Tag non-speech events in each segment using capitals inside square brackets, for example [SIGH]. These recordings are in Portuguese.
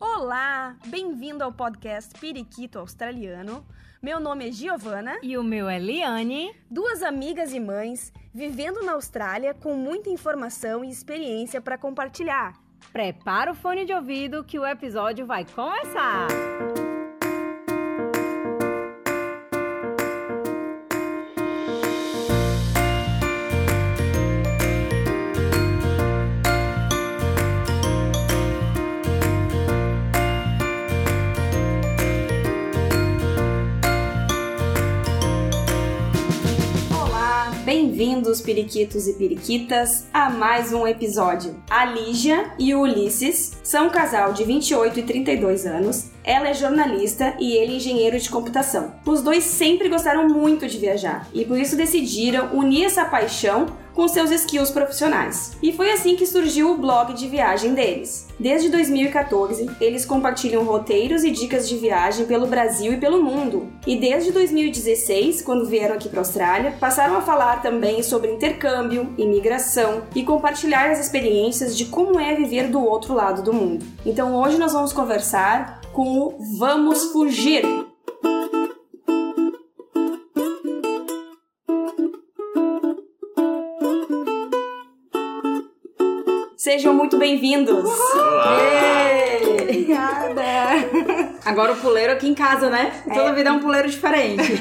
Olá, bem-vindo ao podcast Periquito Australiano. Meu nome é Giovana. E o meu é Liane. Duas amigas e mães vivendo na Austrália com muita informação e experiência para compartilhar. Prepara o fone de ouvido que o episódio vai começar! Olá, bem-vindos, periquitos e periquitas, a mais um episódio. A Lígia e o Ulisses são um casal de 28 e 32 anos. Ela é jornalista e ele engenheiro de computação. Os dois sempre gostaram muito de viajar e por isso decidiram unir essa paixão com seus skills profissionais. E foi assim que surgiu o blog de viagem deles. Desde 2014, eles compartilham roteiros e dicas de viagem pelo Brasil e pelo mundo. E desde 2016, quando vieram aqui para a Austrália, passaram a falar também sobre intercâmbio, imigração e compartilhar as experiências de como é viver do outro lado do mundo. Então hoje nós vamos conversar com o Vamos Fugir. Sejam muito bem-vindos! Obrigada! Agora o puleiro aqui em casa, né? Toda vida é um puleiro diferente.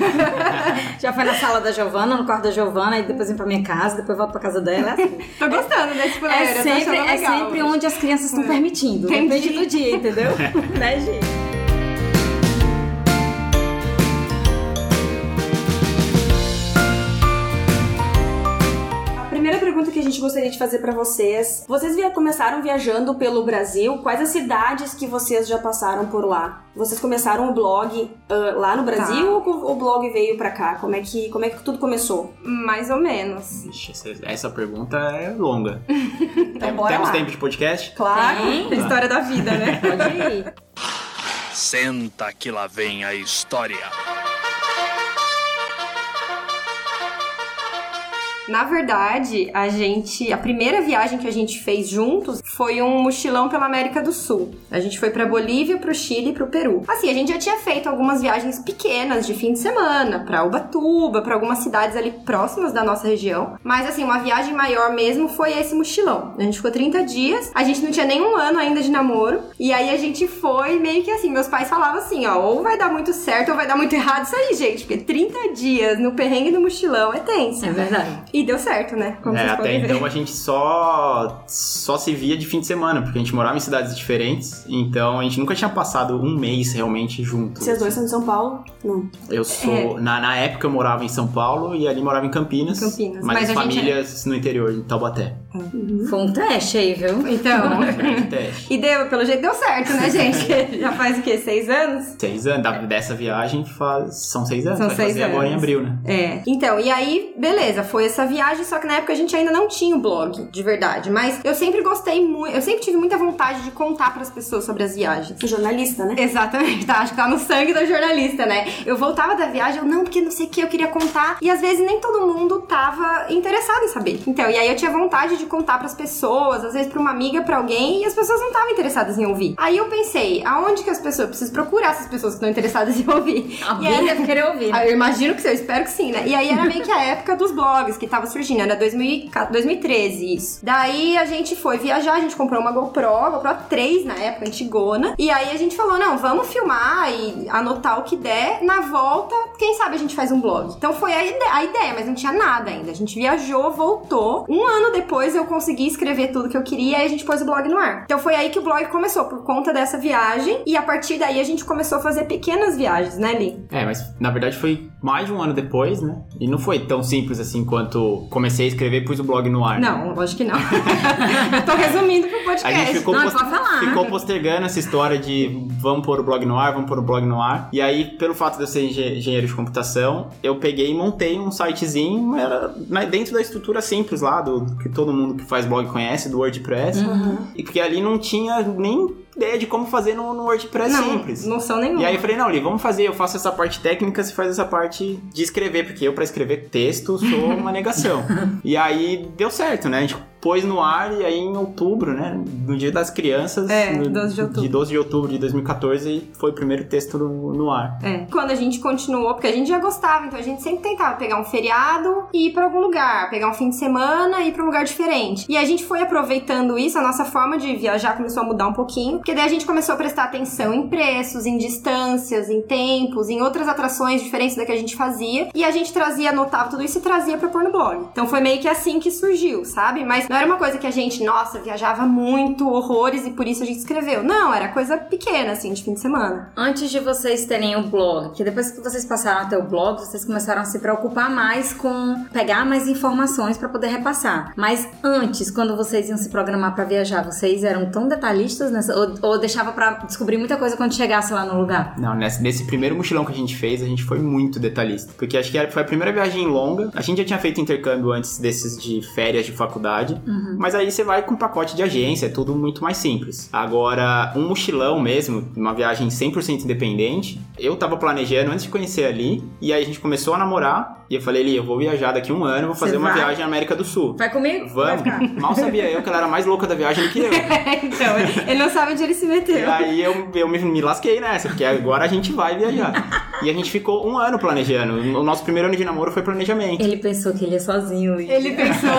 [LAUGHS] Já foi na sala da Giovana, no quarto da Giovana, e depois vim pra minha casa, depois volto pra casa dela. é assim. Tô gostando desse puleiro, É eu tô sempre, é legal sempre hoje. onde as crianças estão permitindo. Entendi. Depende do dia, entendeu? [LAUGHS] né, gente? Primeira pergunta que a gente gostaria de fazer pra vocês: vocês via- começaram viajando pelo Brasil? Quais as cidades que vocês já passaram por lá? Vocês começaram o blog ah, lá no Brasil Tá. ou o blog veio pra cá? Como é que como é que tudo começou? Mais ou menos. Ixi, essa, essa pergunta é longa. [LAUGHS] Tem- bora Temos lá. tempo de podcast? Claro. Tem. História da vida, né? Pode ir. Senta que lá vem a história. Na verdade, a gente, a primeira viagem que a gente fez juntos foi um mochilão pela América do Sul. A gente foi pra Bolívia, pro Chile e pro Peru. Assim, a gente já tinha feito algumas viagens pequenas de fim de semana, pra Ubatuba, pra algumas cidades ali próximas da nossa região. Mas assim, uma viagem maior mesmo foi esse mochilão. A gente ficou 30 dias, a gente não tinha nenhum ano ainda de namoro, e aí a gente foi meio que assim, meus pais falavam assim, ó, ou vai dar muito certo ou vai dar muito errado isso aí, gente, porque 30 dias no perrengue do mochilão é tenso. É verdade. E deu certo, né? Como É, vocês até ver. então a gente só, só se via de fim de semana, porque a gente morava em cidades diferentes, então a gente nunca tinha passado um mês realmente juntos. Vocês dois são de São Paulo? Não. Eu sou. Na, na época eu morava em São Paulo e ali morava em Campinas. Campinas. Mas, Mas as a gente famílias no interior, em Taubaté. Foi um teste aí, viu? Então. Grande teste. e deu, pelo jeito deu certo, né, gente? [LAUGHS] Já faz o quê? Seis anos? Seis anos. da- Dessa viagem faz. São seis anos. São vai seis fazer agora em anos. abril, né? É. Então, e aí, beleza, foi essa viagem, só que na época a gente ainda não tinha o blog, de verdade. Mas eu sempre gostei muito, eu sempre tive muita vontade de contar pras pessoas sobre as viagens. Jornalista, né? Exatamente, tá? Acho que tá no sangue da jornalista, né? Eu voltava da viagem, eu não, porque não sei o que eu queria contar. E às vezes nem todo mundo tava interessado em saber. Então, e aí eu tinha vontade de contar pras pessoas, às vezes pra uma amiga, pra alguém, e as pessoas não estavam interessadas em ouvir. Aí eu pensei, aonde que as pessoas, eu preciso procurar essas pessoas que estão interessadas em ouvir. Alguém deve querer ouvir. ah, Eu imagino que sim, eu espero que sim, né? E aí era meio que a época dos blogs que tava surgindo, era 2014, 2013 isso. Daí a gente foi viajar, a gente comprou uma GoPro, GoPro 3 na época, antigona. E aí a gente falou, não, vamos filmar e anotar o que der. Na volta, quem sabe a gente faz um blog. Então foi a a ideia, mas não tinha nada ainda. A gente viajou, voltou. Um ano depois eu consegui escrever tudo que eu queria e a gente pôs o blog no ar. Então foi aí que o blog começou, por conta dessa viagem. E a partir daí a gente começou a fazer pequenas viagens, né, Li? É, mas na verdade foi mais de um ano depois, né? E não foi tão simples assim quanto comecei a escrever e pus o blog no ar. Não, lógico que não. eu [LAUGHS] tô resumindo pro A podcast. gente ficou, Não, pos- pode falar. ficou postergando essa história de vamos pôr o blog no ar, vamos pôr o blog no ar. E aí, pelo fato de eu ser engen- engenheiro de computação, eu peguei e montei um sitezinho, era na- dentro da estrutura simples lá, do que todo mundo que faz blog conhece, do WordPress. E porque ali não tinha nem ideia de como fazer no, no WordPress não, simples. noção nenhuma. E aí eu falei, não, Li, vamos fazer, eu faço essa parte técnica, você faz essa parte de escrever, porque eu pra escrever texto sou uma negação. [LAUGHS] e aí deu certo, né? A gente pôs no ar e aí em outubro, né? No dia das crianças, É, no- 12 de outubro. de 12 de outubro de 2014, foi o primeiro texto no, no ar. É. Quando a gente continuou, porque a gente já gostava, então a gente sempre tentava pegar um feriado e ir pra algum lugar, pegar um fim de semana e ir pra um lugar diferente. E a gente foi aproveitando isso, a nossa forma de viajar começou a mudar um pouquinho, porque daí a gente começou a prestar atenção em preços, em distâncias, em tempos, em outras atrações diferentes da que a gente fazia, e a gente trazia, anotava tudo isso e trazia pra pôr no blog. Então foi meio que assim que surgiu, sabe? Mas não era uma coisa que a gente, nossa, viajava muito, horrores, e por isso a gente escreveu. Não, era coisa pequena, assim, de fim de semana. Antes de vocês terem o blog, que depois que vocês passaram a ter o blog, vocês começaram a se preocupar mais com pegar mais informações pra poder repassar. Mas antes, quando vocês iam se programar pra viajar, vocês eram tão detalhistas nessa ou, ou deixava pra descobrir muita coisa quando chegasse lá no lugar? Não, nesse, nesse primeiro mochilão que a gente fez, a gente foi muito detalhista. Porque acho que era- foi a primeira viagem longa. A gente já tinha feito intercâmbio antes desses de férias de faculdade. Mas aí você vai com pacote de agência, é tudo muito mais simples. Agora, um mochilão mesmo, uma viagem 100% independente, eu tava planejando antes de conhecer ali. E aí a gente começou a namorar. E eu falei, Eli, eu vou viajar daqui a um ano, vou fazer Você uma vai? viagem à América do Sul. Vai comigo? Vai Vamos. ficar. Mal sabia eu que ela era mais louca da viagem do que eu. [LAUGHS] então, ele não sabe onde ele se E meteu. aí eu, eu me, me lasquei nessa, porque agora a gente vai viajar. E a gente ficou um ano planejando. O nosso primeiro ano de namoro foi planejamento. Ele pensou que ele ia sozinho. e- Ele pensou,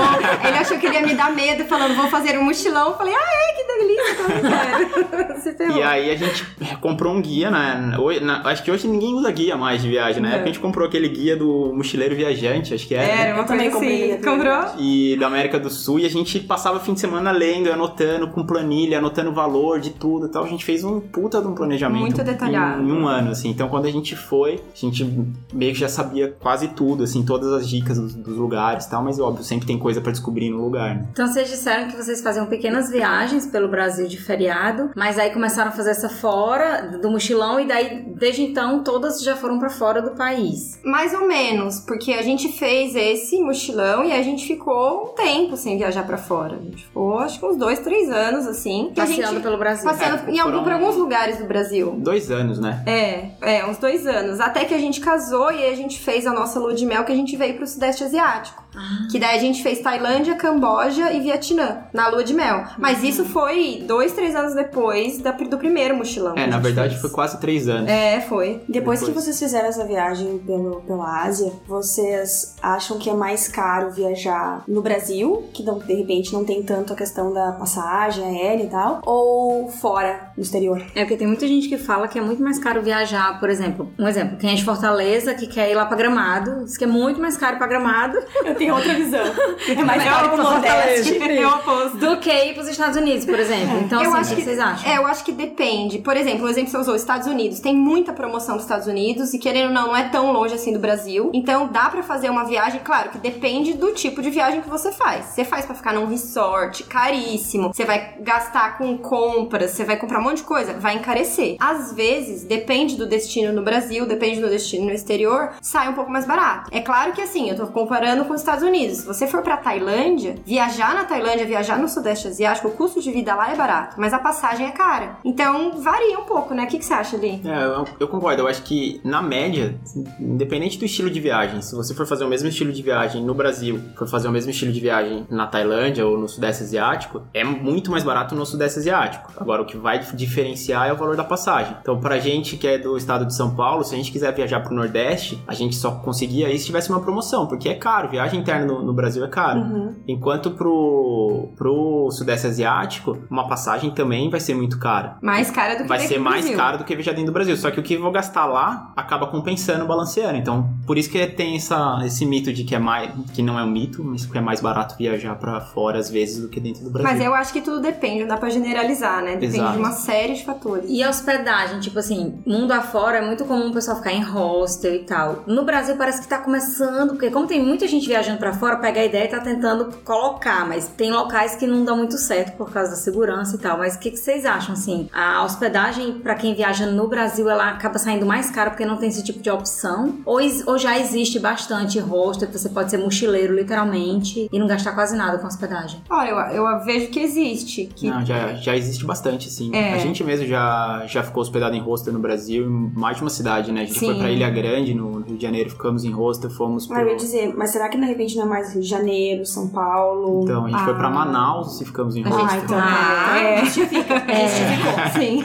ele achou que ele ia me dar medo, falando, vou fazer um mochilão. Eu falei, ah, é, que delícia, quero. [LAUGHS] Ferrou. E aí a gente comprou um guia, né? Hoje- na- acho que hoje ninguém usa guia mais de viagem, né? Não. A gente comprou aquele guia do mochileiro viajante, acho que era. Era uma Eu também coisa comprei assim. Comprou? E da América do Sul, e a gente passava o fim de semana lendo, anotando com planilha, anotando o valor de tudo e tal. A gente fez um puta de um planejamento. Muito detalhado. Em, em um ano, assim. Então quando a gente foi, a gente meio que já sabia quase tudo, assim, todas as dicas dos, dos lugares e tal, mas óbvio, sempre tem coisa pra descobrir no lugar, né? Então vocês disseram que vocês faziam pequenas viagens pelo Brasil de feriado, mas aí começaram a fazer essa fora do mochilão e daí desde então todas já foram pra fora do país. Mais ou menos, porque a gente fez esse mochilão e a gente ficou um tempo sem viajar pra fora. A gente ficou, acho que uns dois, três anos, assim. Passeando gente, pelo Brasil. passeando É, em algum, por alguns lugares do Brasil. Dois anos, né? É, é, uns dois anos. Até que a gente casou e a gente fez a nossa lua de mel que a gente veio pro Sudeste Asiático. Que daí a gente fez Tailândia, Camboja e Vietnã na lua de mel. Mas isso foi dois, três anos depois da- do primeiro mochilão. que É, na verdade fez. foi quase três anos. É, foi. Depois que Depois. vocês fizeram essa viagem pelo, pela Ásia, vocês acham que é mais caro viajar no Brasil, que não, de repente não tem tanto a questão da passagem aérea e tal, ou fora, no exterior? É porque tem muita gente que fala que é muito mais caro viajar, por exemplo, um exemplo, quem é de Fortaleza que quer ir lá pra Gramado, diz que é muito mais caro pra Gramado Eu tenho outra visão. [LAUGHS] É mais Melhor caro pro Nordeste. É o oposto. do que ir pros Estados Unidos, por exemplo. Então, Eu assim, acho o que que- vocês acham? É, eu acho que depende. Por exemplo, o exemplo que você usou, Estados Unidos. Tem muita promoção dos Estados Unidos e, querendo ou não, não é tão longe assim do Brasil. Então, dá pra fazer uma viagem, claro, que depende do tipo de viagem que você faz. Você faz pra ficar num resort caríssimo, você vai gastar com compras, você vai comprar um monte de coisa, vai encarecer. Às vezes, depende do destino no Brasil, depende do destino no exterior, sai um pouco mais barato. É claro que assim, eu tô comparando com os Estados Unidos. Se você for pra Tailândia, viajar na Tailândia, viajar no Sudeste Asiático, o custo de vida lá é barato, mas a passagem é cara. Então, varia um pouco, né? O que, que você acha ali? É, eu, eu concordo. Eu acho que, na média, independente do estilo de viagem, se você for fazer o mesmo estilo de viagem no Brasil, for fazer o mesmo estilo de viagem na Tailândia ou no Sudeste Asiático, é muito mais barato no Sudeste Asiático. Agora, o que vai diferenciar é o valor da passagem. Então, pra gente que é do estado de São Paulo, se a gente quiser viajar pro Nordeste, a gente só conseguia isso se tivesse uma promoção, porque é caro. Viagem interna no, no Brasil é caro. Uhum. Enquanto pro, pro Sudeste Asiático, uma passagem também vai ser muito cara Mais cara do que vai ser mais Brasil. caro do que viajar dentro do Brasil. Só que o que eu vou gastar lá acaba compensando, balanceando. Então, por isso que tem essa, esse mito de que é mais. que não é um mito, mas que é mais barato viajar pra fora às vezes do que dentro do Brasil. Mas eu acho que tudo depende, não dá pra generalizar, né? Depende Exato. de uma série de fatores. E a hospedagem, tipo assim, mundo afora é muito comum o pessoal ficar em hostel e tal. No Brasil parece que tá começando, porque como tem muita gente viajando pra fora, pega a ideia e tá tentando colocar, mas tem locais que não dão muito certo por causa da segurança e tal. Mas o que, que vocês acham, assim? A hospedagem pra quem viaja no Brasil, ela acaba saindo mais cara porque não tem esse tipo de opção? Ou, ou já existe bastante hostel que você pode ser mochileiro, literalmente, e não gastar quase nada com hospedagem? Olha, eu, eu vejo que existe. Que Não, já, já existe bastante, sim. É. A gente mesmo já, já ficou hospedado em hostel no Brasil, em mais de uma cidade, né? A gente Sim. foi pra Ilha Grande, no Rio de Janeiro, ficamos em hostel, fomos pro... Mas eu ia dizer, mas será que de repente não é mais Rio de Janeiro, São Paulo. Então, a gente foi pra Ah. Manaus e ficamos em A hostel. Ah, gente então Ah, [LAUGHS] é. É. Sim.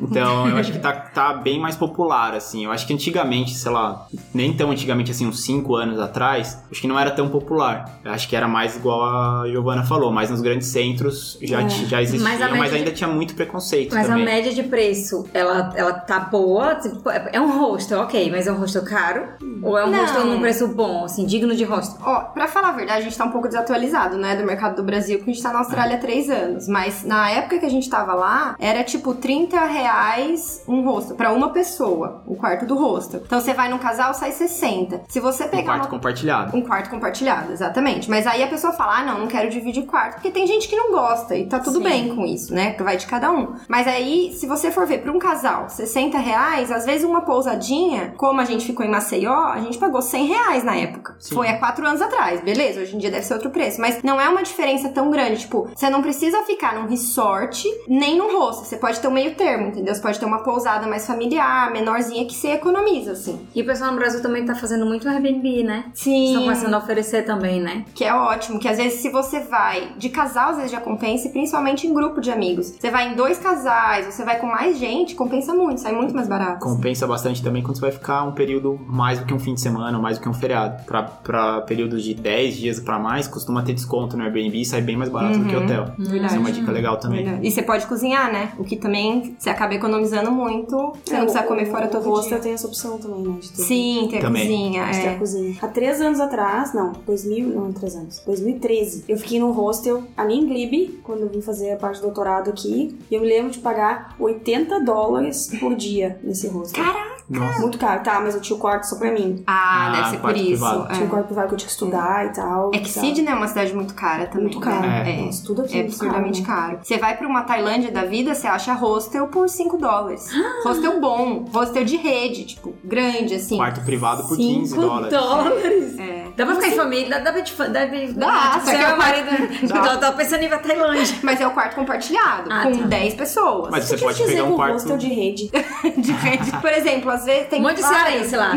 Então, eu acho que tá, [LAUGHS] tá bem mais popular, assim. Eu acho que antigamente, sei lá, nem tão antigamente, assim, uns 5 anos atrás, acho que não era tão popular. Eu acho que era mais igual a Giovana falou, mas nos grandes centros já, É. já existia, Mas mas, ainda tinha muito preconceito Mas também. a média de preço, ela, ela tá boa? Tipo, é é um hostel, ok, mas é um hostel caro? Ou é um Não. hostel num preço bom, assim, digno de hostel? Ó, pra falar a verdade, a gente tá um pouco desatualizado, né, do mercado do Brasil, porque a gente tá na Austrália há três anos. Mas na época que a gente tava lá, era tipo 30 reais um hostel, pra uma pessoa, o quarto do hostel. Então você vai num casal, sai 60. Se você Um pegar quarto uma... compartilhado. Um quarto compartilhado, exatamente. Mas aí a pessoa fala, ah, não, não quero dividir quarto. Porque tem gente que não gosta e tá tudo Sim. bem com isso, né? Que vai de cada um. Mas aí, se você for ver pra um casal, 60 reais, às vezes uma pousadinha, como a gente ficou em Maceió, a gente pagou 100 reais na época. Sim. Foi há quatro anos atrás, beleza? Hoje em dia deve ser outro preço. Mas não é uma diferença tão grande. Tipo, você não precisa ficar num resort nem num hostel. Você pode ter um meio termo, entendeu? Você pode ter uma pousada mais familiar, menorzinha, que você economiza, assim. E o pessoal no Brasil também tá fazendo muito Airbnb, né? Sim. Estão começando a oferecer também, né? Que é ótimo, que às vezes se você vai de casal, às vezes já compensa, e principalmente em grupo de amigos. Você vai em dois casais, você vai com mais gente, compensa muito, sai muito mais barato. Compensa bastante também quando você vai ficar um período mais do que um fim de semana, mais do que um feriado. Pra, pra períodos de 10 dias pra mais, costuma ter desconto no Airbnb e sai bem mais barato do que Uhum. hotel. Verdade. Isso é uma dica legal também. Verdade. E você pode cozinhar, né? O que também você acaba economizando muito. Você não precisa comer fora todo É, O hostel tem essa opção também, né? De ter, Sim, tem a Também. cozinha. de ter a É. cozinha. Há três anos atrás, não, 2000, não, três anos, 2013, eu fiquei num hostel ali em Glebe, quando eu vim fazer a parte do doutorado aqui, e eu me lembro de pagar 80 dólares por dia nesse hostel. Nossa. Muito caro, tá, mas eu tinha o quarto só pra mim. Ah, Ah, deve ser por quarto isso. privado. Tinha um É. quarto privado que eu tinha que estudar e tal. É que tá. Sydney é uma cidade muito cara também. Muito caro. né? É. Nossa, tudo aqui É absurdamente caro. caro. Você vai pra uma Tailândia da vida, você acha hostel por 5 dólares. [GASPS] hostel bom, hostel de rede, tipo, grande, assim. Quarto privado por 15 Cinco dólares. dólares. É. Dá pra ficar em família? Dá, dá pra te fa- deve, Dá, tipo, só que seu eu- marido. [LAUGHS] Dá. Eu tava pensando em ir pra Tailândia. [LAUGHS] Mas é o quarto compartilhado, Ah, com tá. 10 pessoas. Mas você Quer pode dizer pegar um o quarto. hostel de rede. [LAUGHS] de rede. Por exemplo, às vezes tem Um monte de cearense lá. [LAUGHS]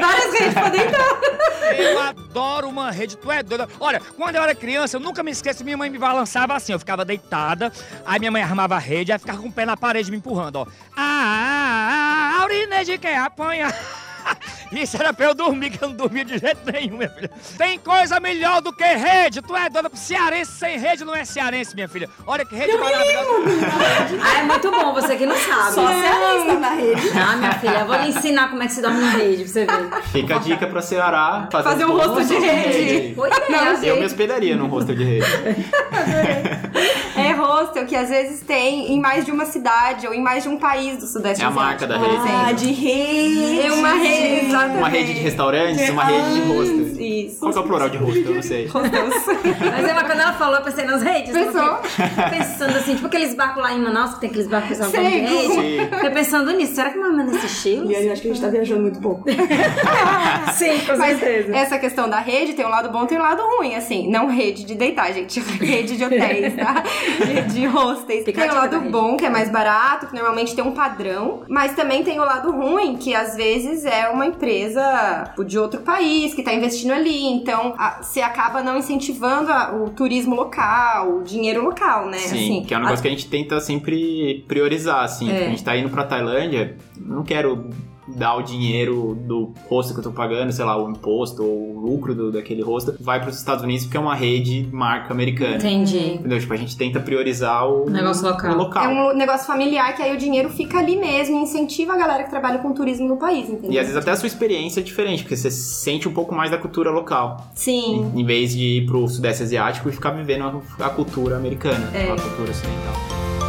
várias redes podem entrar. Eu adoro uma rede, tu é doida. Olha, quando eu era criança, eu nunca me esqueço, minha mãe me balançava assim, eu ficava deitada, aí minha mãe armava a rede, aí ficava com o pé na parede me empurrando, ó. Ah, ah, ah, a urineide quer apanhar. Isso era pra eu dormir, que eu não dormia de jeito nenhum, minha filha. Tem coisa melhor do que rede. Tu é doida. Cearense sem rede não é cearense, minha filha. Olha que rede maravilhosa. Ah, é muito bom, você que não sabe. Só cearense tá na rede. Ah, minha filha, eu vou lhe ensinar como é que se dorme em rede, pra você ver. Fica a dica pra Ceará fazer, Fazer um hostel de rede. Boa ideia. Eu me hospedaria num hostel de rede. [LAUGHS] É hostel que às vezes tem em mais de uma cidade ou em mais de um país do Sudeste É a marca da rede. Ah, de rede. É uma rede, exatamente. Uma rede de restaurantes, uma rede de hostels. Isso. Qual que é o plural de hostel? Eu não sei. [LAUGHS] Mas é, mas quando ela falou, eu pensei nas redes. Pensou? [LAUGHS] Pensando assim, tipo aqueles barcos lá em Manaus, que tem aqueles barcos que são de rede. Fiquei pensando nisso, será que não é mais nesse estilo? E aí acho que a gente tá viajando muito pouco. [LAUGHS] Sim, com Mas certeza. essa questão da rede tem um lado bom e tem um lado ruim, assim. Não rede de deitar, gente. Rede de hotéis, tá? De, de hostels. A tem o dica lado bom, que é mais barato, que normalmente tem um padrão. Mas também tem o lado ruim, que às vezes é uma empresa tipo, de outro país que tá investindo ali. Então, a- você acaba não incentivando a- o turismo local, o dinheiro local, né? Sim, assim, que é um negócio que a gente tenta sempre priorizar, assim. É. A gente tá indo pra Tailândia, não quero dar o dinheiro do rosto que eu tô pagando, sei lá, o imposto ou o lucro do, daquele rosto, vai pros Estados Unidos porque é uma rede marca americana. Entendi. Entendeu? Tipo, a gente tenta priorizar o Negócio local. o local. É um negócio familiar que aí o dinheiro fica ali mesmo e incentiva a galera que trabalha com turismo no país, entendeu? E às vezes até a sua experiência é diferente, porque você sente um pouco mais da cultura local. Sim. Em vez de ir pro Sudeste Asiático e ficar vivendo a, a cultura americana, É. a cultura ocidental.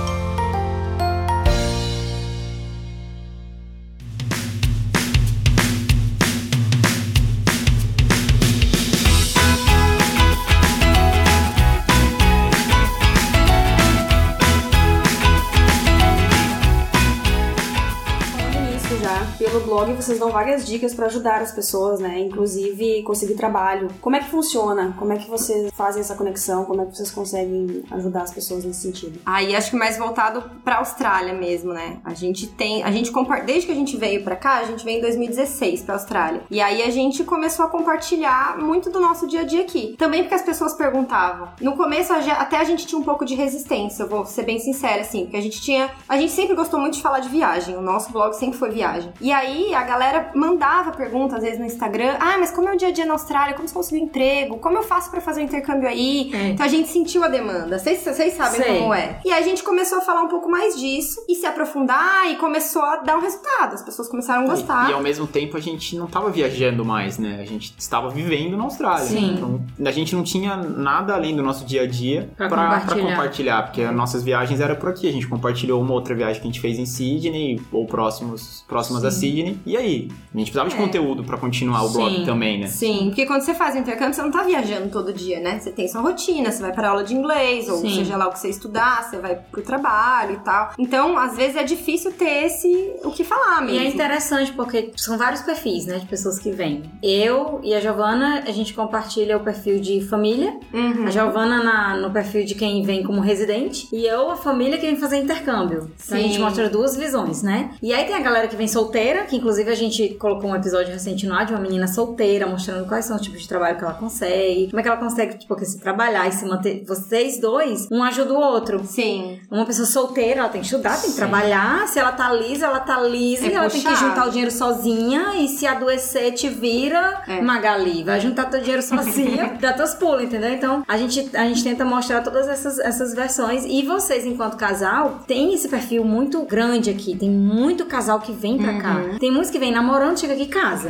Vocês dão várias dicas pra ajudar as pessoas, né? Inclusive conseguir trabalho. Como é que funciona? Como é que vocês fazem essa conexão? Como é que vocês conseguem ajudar as pessoas nesse sentido? Aí acho que mais voltado pra Austrália mesmo, né? A gente tem, a gente desde que a gente veio pra cá, a gente veio em 2016 pra Austrália. E aí a gente começou a compartilhar muito do nosso dia a dia aqui. Também porque as pessoas perguntavam. No começo até a gente tinha um pouco de resistência, eu vou ser bem sincera assim, porque a gente tinha, a gente sempre gostou muito de falar de viagem. O nosso blog sempre foi viagem. E aí a galera mandava perguntas às vezes no Instagram: "Ah, mas como é o dia a dia na Austrália? Como você conseguiu emprego? Como eu faço pra fazer o intercâmbio aí?" É. Então a gente sentiu a demanda. Vocês vocês sabem Sei. como é. E aí a gente começou a falar um pouco mais disso e se aprofundar e começou a dar um resultado. As pessoas começaram a gostar. E, e ao mesmo tempo a gente não tava viajando mais, né? A gente estava vivendo na Austrália. Sim. Então a gente não tinha nada além do nosso dia a dia pra compartilhar. compartilhar, porque as nossas viagens eram por aqui. A gente compartilhou uma outra viagem que a gente fez em Sydney ou próximos, próximas a Sydney. E aí? A gente precisava de É. conteúdo pra continuar o blog Sim. também, né? Sim, porque quando você faz o intercâmbio, você não tá viajando todo dia, né? Você tem sua rotina, você vai para aula de inglês, ou Sim. seja lá o que você estudar, você vai pro trabalho e tal. Então, às vezes é difícil ter esse o que falar E mesmo. é interessante porque são vários perfis, né, de pessoas que vêm. Eu e a Giovana, a gente compartilha o perfil de família. Uhum. A Giovana na- no perfil de quem vem como residente. E eu, a família, que vem fazer intercâmbio. Então a gente mostra duas visões, né? E aí tem a galera que vem solteira, que inclusive a gente colocou um episódio recente no ar de uma menina solteira, mostrando quais são os tipos de trabalho que ela consegue, como é que ela consegue, tipo, que se trabalhar e se manter. Vocês dois, um ajuda o outro. Sim. Uma pessoa solteira, ela tem que estudar, tem que trabalhar. Se ela tá lisa, ela tá lisa É ela tem que puxado. juntar o dinheiro sozinha. E se adoecer, te vira, É. Magali. Vai juntar teu dinheiro sozinha, [LAUGHS] dá teus pulos, entendeu? Então, a gente, a gente tenta mostrar todas essas, essas versões. E vocês, enquanto casal, tem esse perfil muito grande aqui. Tem muito casal que vem pra cá. Uhum. Tem muitos que vem namorando, chega aqui e casa.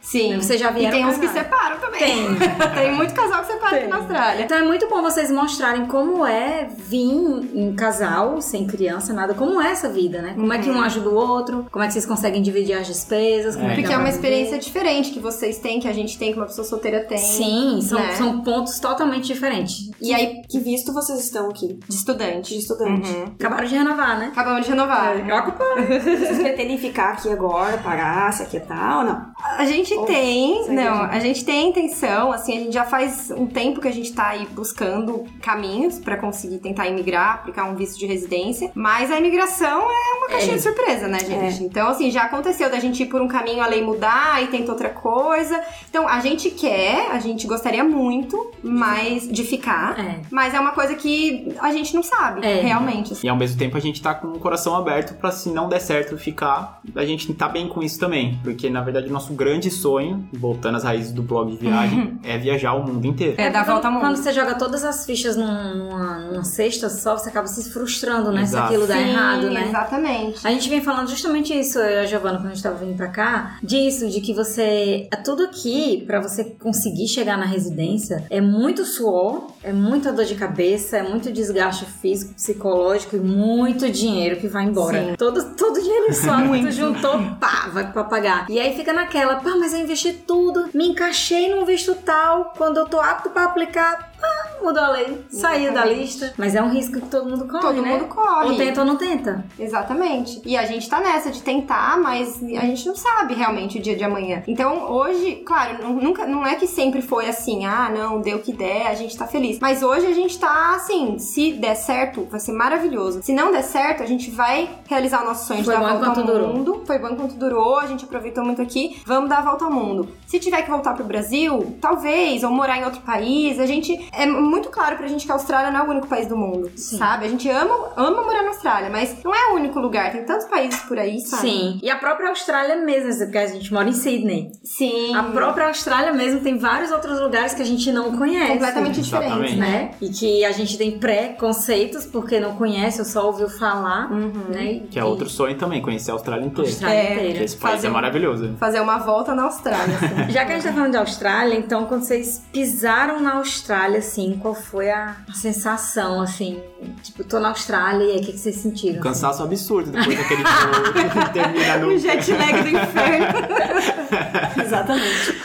Sim. Vocês já vieram E tem uns que casar? separam também. Tem. [LAUGHS] tem muito casal que separa aqui na Austrália. Então é muito bom vocês mostrarem como é vir em casal, sem criança, nada. Como é essa vida, né? Como é que um ajuda o outro, como é que vocês conseguem dividir as despesas. Como é, que Porque é uma experiência diferente que vocês têm, que a gente tem, que uma pessoa solteira tem. viver. Sim, são, né? são pontos totalmente diferentes. E aí, Que visto vocês estão aqui? de estudante. De estudante. Uhum. Acabaram de renovar, né? Acabamos de renovar. [LAUGHS] Vocês pretendem ficar aqui agora, parar, se aquietar ou não? A gente Ou tem, não, a a gente tem a intenção, assim, a gente já faz um tempo que a gente tá aí buscando caminhos pra conseguir tentar imigrar, aplicar um visto de residência, mas a imigração é uma caixinha É. de surpresa, né, gente? Então, assim, já aconteceu da gente ir por um caminho, a lei mudar e tenta outra coisa. Então, a gente quer, a gente gostaria muito, mas de ficar, É. mas é uma coisa que a gente não sabe, É. realmente. assim. E ao mesmo tempo a gente tá com o coração aberto pra se não der certo ficar, a gente tá bem com isso também. Porque na verdade o nosso grande sonho, voltando às raízes do blog viagem, [LAUGHS] é viajar o mundo inteiro. É, dar quando, volta ao mundo. Quando você joga todas as fichas num- numa, numa cesta só, você acaba se frustrando, né? Se Exato. aquilo dá Sim, errado, né? Exatamente. A gente vem falando justamente isso, eu e a Giovana, quando a gente tava vindo pra cá, disso, de que você. Tudo aqui, pra você conseguir chegar na residência, é muito suor, é muita dor de cabeça, é muito desgaste físico, psicológico e muito dinheiro que vai embora. Sim. Todo, todo dinheiro suado que tu juntou, pá, vai pra pagar. E aí fica naquela, pá, mas eu investi tudo, me encaixei num visto tal, quando eu tô apto pra aplicar, pá, mudou a lei, saiu da Exatamente. lista. Mas é um risco que todo mundo corre, Todo né? mundo corre. Ou tenta ou não tenta. Exatamente. E a gente tá nessa de tentar, mas a gente não sabe realmente o dia de amanhã. Então, hoje, claro, nu- nunca, não é que sempre foi assim, ah, não, deu o que der, a gente tá feliz. Mas hoje a gente tá assim, se der certo, vai ser maravilhoso. Se não der certo, a gente vai realizar o nosso sonho Foi de dar a volta ao durou. mundo. Foi bom enquanto durou, a gente aproveitou muito aqui. Vamos dar a volta ao mundo. Se tiver que voltar pro Brasil, talvez, ou morar em outro país, a gente. É muito claro pra gente que a Austrália não é o único país do mundo, Sim. sabe? A gente ama, ama morar na Austrália, mas não é o único lugar. Tem tantos países por aí, sabe? Sim. E a própria Austrália mesmo, porque a gente mora em Sydney. Sim. A própria Austrália mesmo tem vários outros lugares que a gente não conhece. Completamente Exatamente. diferente, né? Né? E que a gente tem pré-conceitos porque não conhece ou só ouviu falar. Uhum. Né? Que é outro sonho também, conhecer a Austrália inteira. Austrália É. Inteira. esse país Fazer é maravilhoso. Fazer uma volta na Austrália, assim. [LAUGHS] Já que a gente tá falando de Austrália, então quando vocês pisaram na Austrália, Austrália, assim, qual foi a sensação, assim? Tipo, tô na Austrália e aí, o que, que vocês sentiram? Um assim? cansaço absurdo depois daquele voo que termina no... O [LAUGHS] jet lag do inferno. [LAUGHS] Exatamente.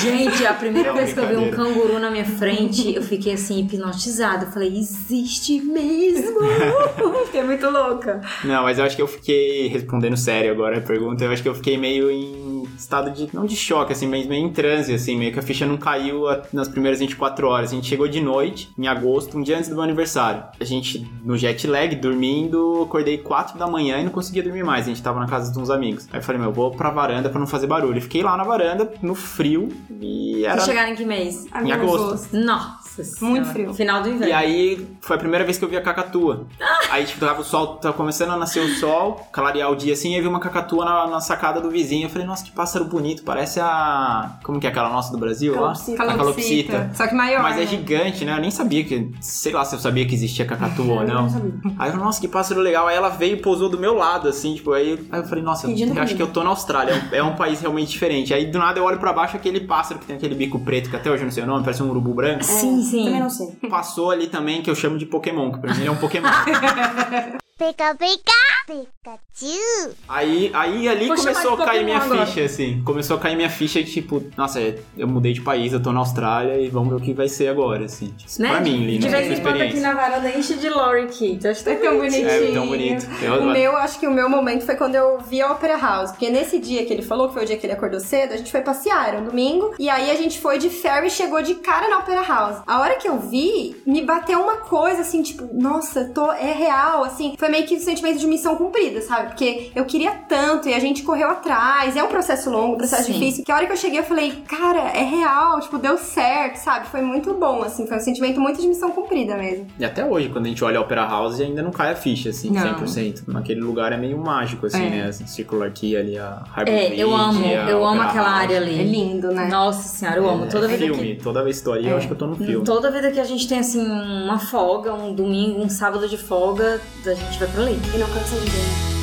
Gente, a primeira É vez que eu vi um canguru na minha frente, eu fiquei assim, hipnotizada. Eu falei, existe mesmo? [LAUGHS] fiquei muito louca. Não, mas eu acho que eu fiquei, respondendo sério agora a pergunta, eu acho que eu fiquei meio em estado de, não de choque, assim, mas meio em transe, assim, meio que a ficha não caiu a- nas primeiras 24 horas. A gente chegou de noite, em agosto, um dia antes do meu aniversário. A gente, no jet lag, dormindo, acordei 4 da manhã e não conseguia dormir mais. A gente tava na casa de uns amigos. Aí eu falei, meu, eu vou pra varanda pra não fazer barulho. Fiquei lá na varanda, no frio, e era... Vocês chegaram em que mês? Em agosto. Nossa Muito Senhora. frio. Final do inverno. E aí foi a primeira vez que eu vi a cacatua. Aí, tipo, tava o sol, tava começando a nascer o sol, clarear o dia assim, e eu vi uma cacatua na, na sacada do vizinho. Eu falei, nossa, que pássaro bonito, parece a. Como que é aquela nossa do Brasil lá? Calopsita. A calopsita. Só que maior. Mas é né? gigante, né? Eu nem sabia que. Sei lá se eu sabia que existia cacatua ou Eu não. não sabia. Aí eu falei, nossa, que pássaro legal. Aí ela veio e pousou do meu lado, assim, tipo, aí, aí eu falei, nossa, Pedindo eu acho que eu tô na Austrália. É um, é um país realmente diferente. Aí do nada eu olho pra baixo aquele pássaro que tem aquele bico preto, que até hoje eu não sei o nome, parece um urubu branco. Sim, sim. Também não sei. Passou ali também, que eu chamo de Pokémon, que pra mim ele é um Pokémon. [LAUGHS] Pica pica Pikachu. Aí, aí ali Vou começou a de cair minha agora. ficha, assim. Começou a cair minha ficha de tipo, nossa, é, eu mudei de país, eu tô na Austrália e vamos ver o que vai ser agora, assim. Tipo, Né? Pra mim, De Lina, vez essa em quando aqui na varanda enche de Lori Kit. Acho que tão bonitinho. É tão bonito. Eu- O meu, acho que o meu momento foi quando eu vi a Opera House. Porque nesse dia que ele falou, que foi o dia que ele acordou cedo, a gente foi passear, era um domingo. E aí a gente foi de ferry e chegou de cara na Opera House. A hora que eu vi, me bateu uma coisa assim, tipo, nossa, tô, é real, assim. Foi meio que um sentimento de missão cumprida, sabe? Porque eu queria tanto e a gente correu atrás. É um processo longo, um processo Sim. difícil. Que a hora que eu cheguei, eu falei, cara, é real, tipo, deu certo, sabe? Foi muito bom, assim. Foi um sentimento muito de missão cumprida mesmo. E até hoje, quando a gente olha a Opera House, ainda não cai a ficha, assim, Não. 100%. Naquele lugar é meio mágico, assim, É. né? Assim, Circular Key ali, a Harbour É, eu amo, eu amo Opera aquela House. área ali. É lindo, né? Nossa senhora, eu amo. É, Toda é vez filme, toda vez que estou ali, eu acho que eu tô no que. filme. Toda vida que a gente tem assim uma folga, um domingo, um sábado de folga, a gente vai pra ali. E não cansa de ver.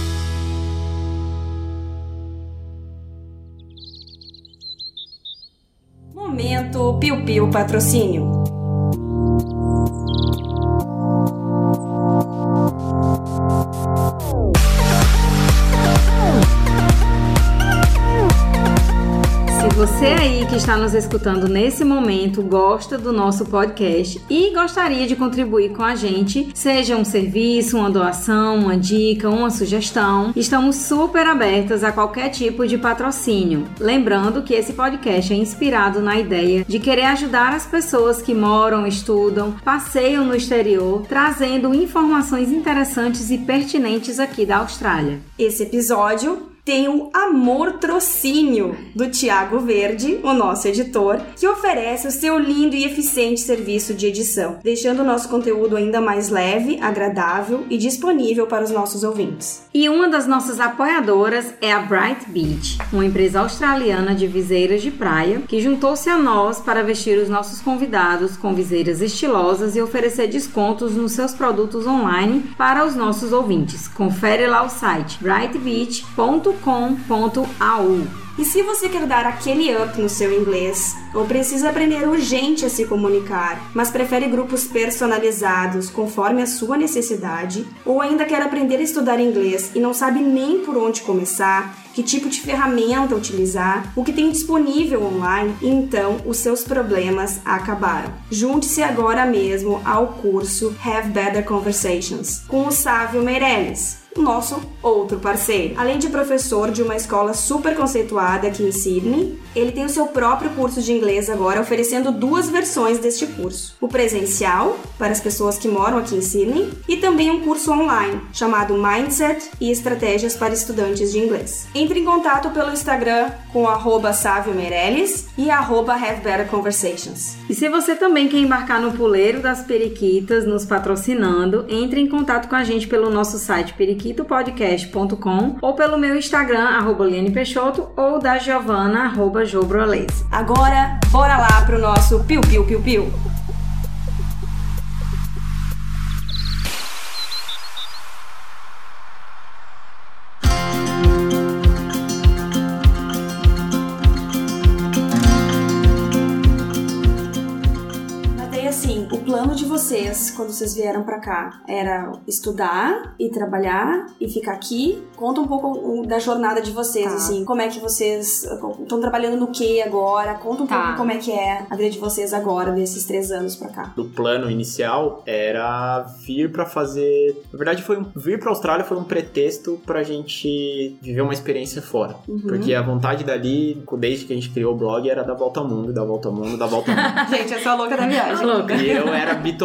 Momento Piu Piu Patrocínio. Que está nos escutando nesse momento gosta do nosso podcast e gostaria de contribuir com a gente, seja um serviço, uma doação, uma dica, uma sugestão, estamos super abertas a qualquer tipo de patrocínio. Lembrando que esse podcast é inspirado na ideia de querer ajudar as pessoas que moram, estudam, passeiam no exterior, trazendo informações interessantes e pertinentes aqui da Austrália. Esse episódio tem o Amor Trocínio do Tiago Verde, o nosso editor, que oferece o seu lindo e eficiente serviço de edição, deixando o nosso conteúdo ainda mais leve, agradável e disponível para os nossos ouvintes. E uma das nossas apoiadoras é a Bright Beach, uma empresa australiana de viseiras de praia que juntou-se a nós para vestir os nossos convidados com viseiras estilosas e oferecer descontos nos seus produtos online para os nossos ouvintes. Confere lá o site brightbeach.com.au. E se você quer dar aquele up no seu inglês, ou precisa aprender urgente a se comunicar, mas prefere grupos personalizados conforme a sua necessidade, ou ainda quer aprender a estudar inglês e não sabe nem por onde começar, que tipo de ferramenta utilizar, o que tem disponível online, então os seus problemas acabaram. Junte-se agora mesmo ao curso Have Better Conversations com o Sávio Meirelles nosso outro parceiro. Além de professor de uma escola super conceituada aqui em Sydney, ele tem o seu próprio curso de inglês agora, oferecendo duas versões deste curso: o presencial, para as pessoas que moram aqui em Sydney, e também um curso online, chamado Mindset e Estratégias para Estudantes de Inglês. Entre em contato pelo Instagram com Sávio Meirelles e arroba Have Better Conversations. E se você também quer embarcar no puleiro das periquitas, nos patrocinando, entre em contato com a gente pelo nosso site periquitopodcast.com ou pelo meu Instagram, arroba Liane Peixoto, ou da Giovana, arroba Jobroles. Agora, bora lá pro nosso Piu vocês quando vocês vieram pra cá? Era estudar e trabalhar e ficar aqui? Conta um pouco o- da jornada de vocês, Tá. assim. Como é que vocês estão trabalhando no que agora? Conta um Tá. pouco como é que é a vida de vocês agora, desses três anos pra cá. do plano inicial era vir pra fazer. Na verdade, foi um... vir pra Austrália foi um pretexto pra gente viver uma experiência fora. Uhum. Porque a vontade dali, desde que a gente criou o blog, era dar volta ao mundo, dar volta ao mundo, dar volta ao mundo. [LAUGHS] Gente, eu sou a louca da viagem. Louca. E eu era bitolado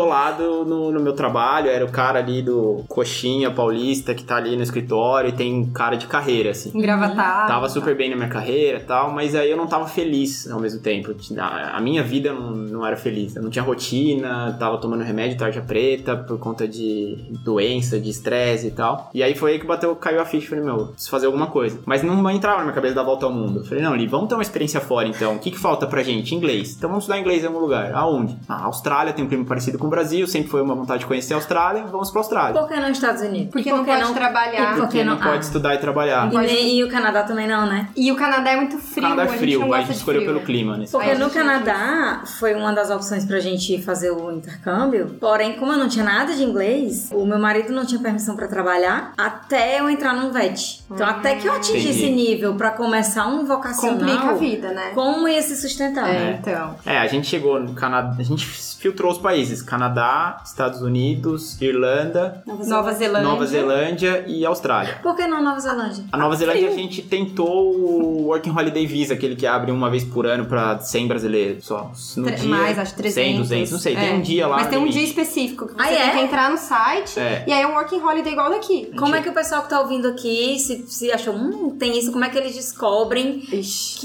no, no meu trabalho, era o cara ali do coxinha paulista que tá ali no escritório e tem cara de carreira, assim. Engravatado. Tava super bem na minha carreira e tal, mas aí eu não tava feliz ao mesmo tempo. A, minha vida não, não era feliz. Eu não tinha rotina, tava tomando remédio tarja preta por conta de doença, de estresse e tal. E aí foi aí que bateu, caiu a ficha. Falei, meu, preciso fazer alguma coisa. Mas não entrava na minha cabeça dar volta ao mundo. Falei, não, Li, vamos ter uma experiência fora então. O que, que falta pra gente? Inglês. Então vamos estudar inglês em algum lugar. Aonde? Ah, Austrália tem um clima parecido com o Brasil, sempre foi uma vontade de conhecer a Austrália, vamos pra Austrália. Por que não Estados Unidos? Porque por não pode trabalhar. E por Porque que não, não, pode ah. estudar e trabalhar. E, nem- e o Canadá também não, né? E o Canadá é muito O frio. Canadá é a gente frio, não a gosta gente de escolheu frio. pelo clima, né? Porque a no gente Canadá foi uma das opções pra gente fazer o intercâmbio. Porém, como eu não tinha nada de inglês, o meu marido não tinha permissão pra trabalhar até eu entrar no VET. Então, até que eu atingisse Entendi. nível pra começar um vocacional, Complica a vida, né? como ia se sustentar? É, então. É, a gente chegou no Canadá, a gente filtrou os países: Canadá, Estados Unidos, Irlanda, Nova Zelândia. Nova Zelândia e Austrália. Por que não Nova Zelândia? A Nova Zelândia a gente tentou o Working Holiday Visa, aquele que abre uma vez por ano pra 100 brasileiros só. No Tre- dia, mais, acho 300. 100, 200, não sei, tem É. um dia lá. Mas tem um dia específico que você Ah, tem é? que entrar no site É. e aí é um working holiday igual daqui. Como é que o pessoal que tá ouvindo aqui, se, se achou, hum, tem isso, como é que eles descobrem que,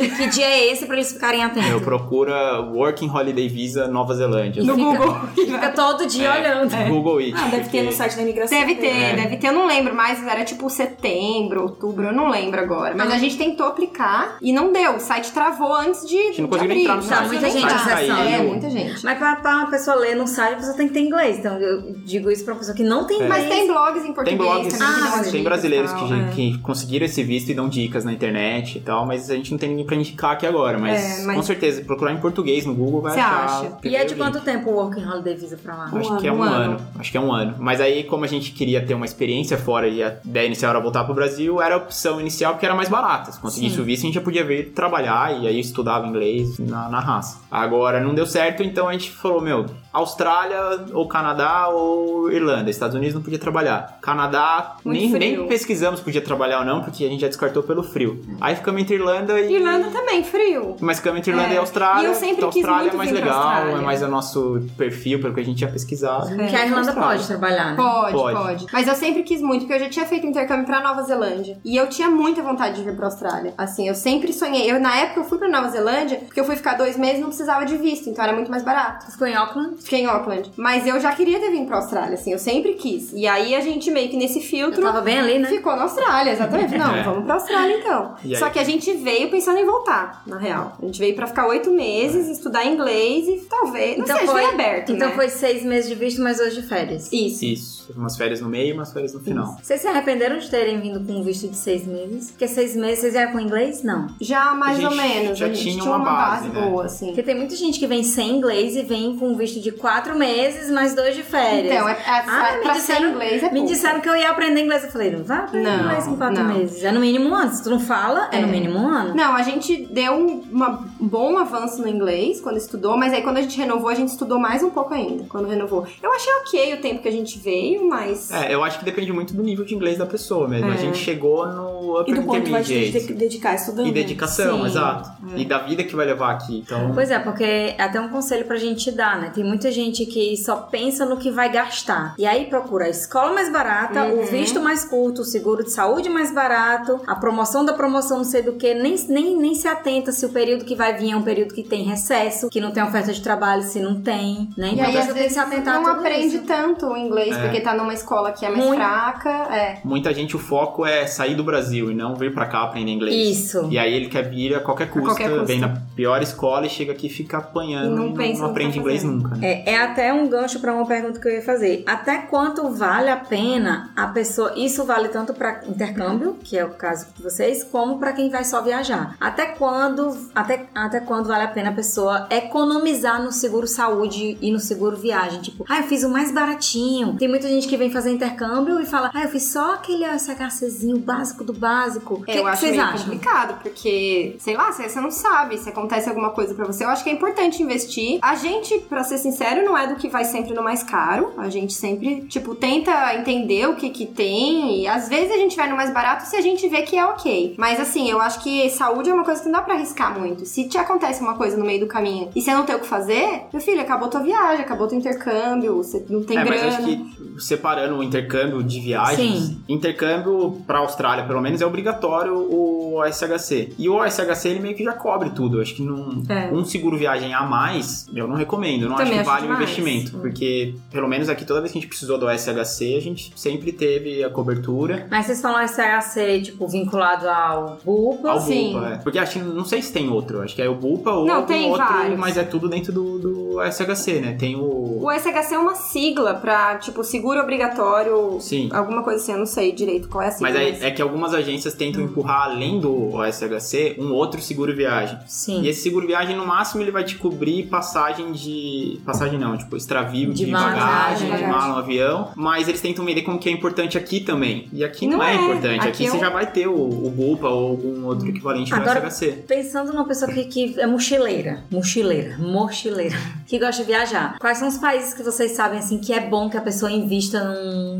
que dia é esse pra eles ficarem atentos? Eu procura Working Holiday Visa Nova Zelândia. No Google. [LAUGHS] Fica todo dia É, olhando. Google It. Ah, deve ter no porque- site da imigração. Deve ter, É. deve ter, eu não lembro mais, era tipo setembro, outubro, eu não lembro agora. Mas a gente tentou aplicar e não deu, o site travou antes de. A gente não conseguiu entrar no Tá, site. muita o gente site acessando. caiu. É, muita gente. Mas pra, pra uma pessoa ler num site, a pessoa tem que ter inglês. Então eu digo isso pra uma pessoa que não tem É. inglês. Mas tem blogs em português Tem blogs, que Ah, tem dicas brasileiros que, tal, já- é. que conseguiram esse visto e dão dicas na internet e tal, mas a gente não tem ninguém pra indicar aqui agora. Mas, É, mas- com certeza, procurar em português no Google vai Você achar. acha? E é de quanto tempo o Working Holiday Visa pra lá? Acho Um que é um um ano. ano. Acho que é um ano. Mas aí, como a gente queria ter uma experiência fora e a ideia inicial era voltar pro Brasil, era a opção inicial porque era mais barata. Se conseguisse o visto, a gente já podia vir trabalhar e aí estudava inglês na, na raça. Agora, não deu certo, então a gente falou, meu, Austrália ou Canadá ou Irlanda. Estados Unidos não podia trabalhar. Canadá, nem, nem pesquisamos se podia trabalhar ou não, porque a gente já descartou pelo frio. Aí ficamos entre Irlanda e... Irlanda também, frio. Mas ficamos entre Irlanda É. e Austrália. E eu sempre então, quis Austrália muito é mais legal, Austrália. é mais o nosso perfil, pelo que a gente tinha pesquisado. Que a Irlanda pode trabalhar, né? Pode, Pode. pode, Mas eu sempre quis muito, porque eu já tinha feito intercâmbio pra Nova Zelândia. E eu tinha muita vontade de vir pra Austrália. Assim, eu sempre sonhei. Eu, na época, eu fui pra Nova Zelândia, porque eu fui ficar dois meses e não precisava de visto, então era muito mais barato. Ficou em Auckland? Fiquei em Auckland. Mas eu já queria ter vindo pra Austrália, assim, eu sempre quis. E aí a gente meio que nesse Eu filtro. tava bem ali, né? Ficou na Austrália, exatamente. Não, [LAUGHS] É. vamos pra Austrália então. E aí? Só que a gente veio pensando em voltar, na real. A gente veio pra ficar oito meses, estudar inglês e talvez. Não Então sei, foi- aberto. Então né? foi seis meses de visto, mais dois de férias. Isso. Isso. Teve umas férias no meio e umas férias no final. Vocês se arrependeram de terem vindo com um visto de seis meses? Porque seis meses vocês vieram com inglês? Não. Já mais ou menos. já a gente tinha uma base, né? boa, assim. Porque tem muita gente que vem sem inglês e vem com um visto de quatro meses, mais dois de férias. Então, é, é, Ah, é, me pra disseram- ser inglês é Me pouco. disseram que eu ia aprender inglês. Eu falei, não vai aprender Não, inglês em quatro não. meses. É no mínimo um ano. Se tu não fala, é, É. no mínimo um ano. Não, a gente deu um uma- um bom avanço no inglês quando estudou, mas aí quando a gente renovou, a gente estudou mais um pouco ainda, quando renovou. Eu achei ok o tempo que a gente veio, mas... É, eu acho que depende muito do nível de inglês da pessoa mesmo. A É. gente chegou no E upper do quanto vai te intermediate. de- dedicar estudando. E dedicação, Sim. exato. E da vida que vai levar aqui. Então, Pois é, porque é até um conselho pra gente dar, né? Tem muita gente que só pensa no que vai gastar. E aí procura a escola mais barata, Uhum. o visto mais curto, o seguro de saúde mais barato, a promoção da promoção não sei do que, nem, nem, nem se atenta se o período que vai vir é um período que tem recesso, que não tem oferta de trabalho, se não tem, né? E Então aí, a às pessoa tem que vezes, se atentar não a aprende isso. tanto o inglês, É. porque tá numa escola que é mais Muito. fraca. É. Muita gente, o foco é sair do Brasil e não vir pra cá aprender inglês. Isso. E aí ele quer vir a qualquer custo, qualquer custo. vem na pior escola e chega aqui e fica apanhando. E não e pensa no que aprende tá inglês nunca, né? É, é até um gancho pra uma pergunta que eu ia fazer. Até quanto vale a pena a pessoa. Isso vale tanto pra intercâmbio, que é o caso de vocês, como pra quem vai só viajar. Até quando, até, até quando vale a pena a pessoa economizar no seguro saúde e no seguro viagem? Tipo, ah, eu fiz o mais baratinho. Tem muita gente que vem fazer intercâmbio e fala, ah, eu fiz só aquele SHCzinho básico do básico. O que, É, eu que acho vocês meio acham? complicado, porque, sei lá, você você não sabe se acontece alguma coisa pra você. Eu acho que é importante investir. A gente, pra ser sincero, não é do que vai sempre no mais caro. A gente sempre, tipo, tenta entender o que que tem. E às vezes a gente vai no mais barato se a gente vê que é ok. Mas assim, eu acho que saúde é uma coisa que não dá pra arriscar muito. Se te acontece uma coisa no meio do caminho e você não tem o que fazer, meu filho, acabou tua viagem, acabou teu intercâmbio, você não tem é, grana. mas acho que separando o intercâmbio de viagens, Sim. intercâmbio pra Austrália, pelo menos, é obrigatório o SHC. E o SHC ele meio que já cobre tudo. Acho que num, É. um seguro viagem a mais, eu não recomendo. Eu não Também acho que vale o investimento. Hum. Porque, pelo menos aqui, toda vez que a gente precisou do SHC, a gente sempre teve a cobertura. Mas vocês falam SHC, tipo, vinculado ao BUPA? Ao Sim. Bupa, é. Porque acho que não sei se tem outro. Acho que é o Bupa ou Não, tem outro, vários. mas é tudo dentro do, do SHC, né? Tem o. O SHC é uma sigla pra, tipo, seguro obrigatório, Sim. alguma coisa assim, eu não sei direito qual é a sigla. Mas é, é que algumas agências tentam empurrar além do SHC um outro seguro viagem. Sim. E esse seguro viagem, no máximo, ele vai te cobrir passagem de. Passagem não, tipo, extravio De de, bagagem, bagagem, de mala no avião. Mas eles tentam vender como que é importante aqui também. E aqui não, Não é, é. importante. Aqui, Aqui é você um- já vai ter o, o Bupa ou algum outro equivalente Agora- no SHC. Pensando numa pessoa que, que é mochileira, mochileira, mochileira, que gosta de viajar, quais são os países que vocês sabem assim que é bom que a pessoa invista num,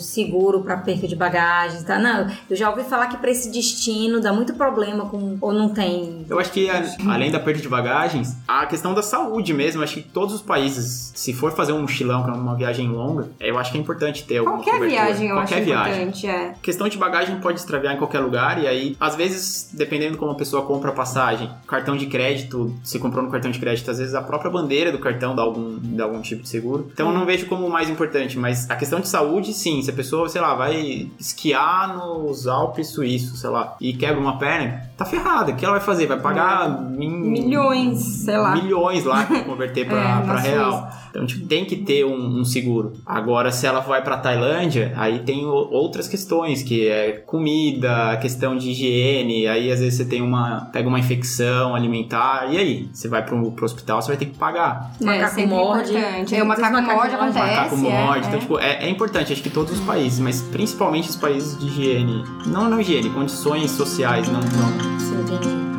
seguro pra perca de bagagem, tá? Não, eu já ouvi falar que pra esse destino dá muito problema com ou não tem. Eu acho que, a- além da perda de bagagens, a questão da saúde mesmo. Acho que todos os países, se for fazer um mochilão, que é uma viagem longa, eu acho que é importante ter alguma Qualquer cobertura. viagem eu Qualquer acho viagem. importante, é. Questão de bagagem pode extraviar em qualquer lugar e aí, às vezes, dependendo de como a pessoa compra a passagem, cartão de crédito, se comprou no cartão de crédito, às vezes a própria bandeira do cartão dá algum, dá algum tipo de seguro. Então eu não vejo como o mais importante, mas a questão de saúde, sim. Se a pessoa, sei lá, vai esquiar nos Alpes suíços, sei lá, e quebra uma perna, tá ferrada. O que ela vai fazer? Vai pagar min- Milhões, sei lá. milhões lá pra [LAUGHS] converter pra, É, pra real. Então, tipo, tem que ter um, um seguro. Agora, se ela vai pra Tailândia, aí tem outras questões, que é comida, questão de higiene, aí às vezes você tem uma. pega uma infecção alimentar, e aí? Você vai pro, pro hospital, você vai ter que pagar. É, Macaco morde. importante. É, o macaco morde acontece. Macaco é, morde. é. Então, tipo, é, é importante, acho que todos os países, mas principalmente os países de higiene. Não, não higiene, condições sociais, não. não Sim, entendi. Me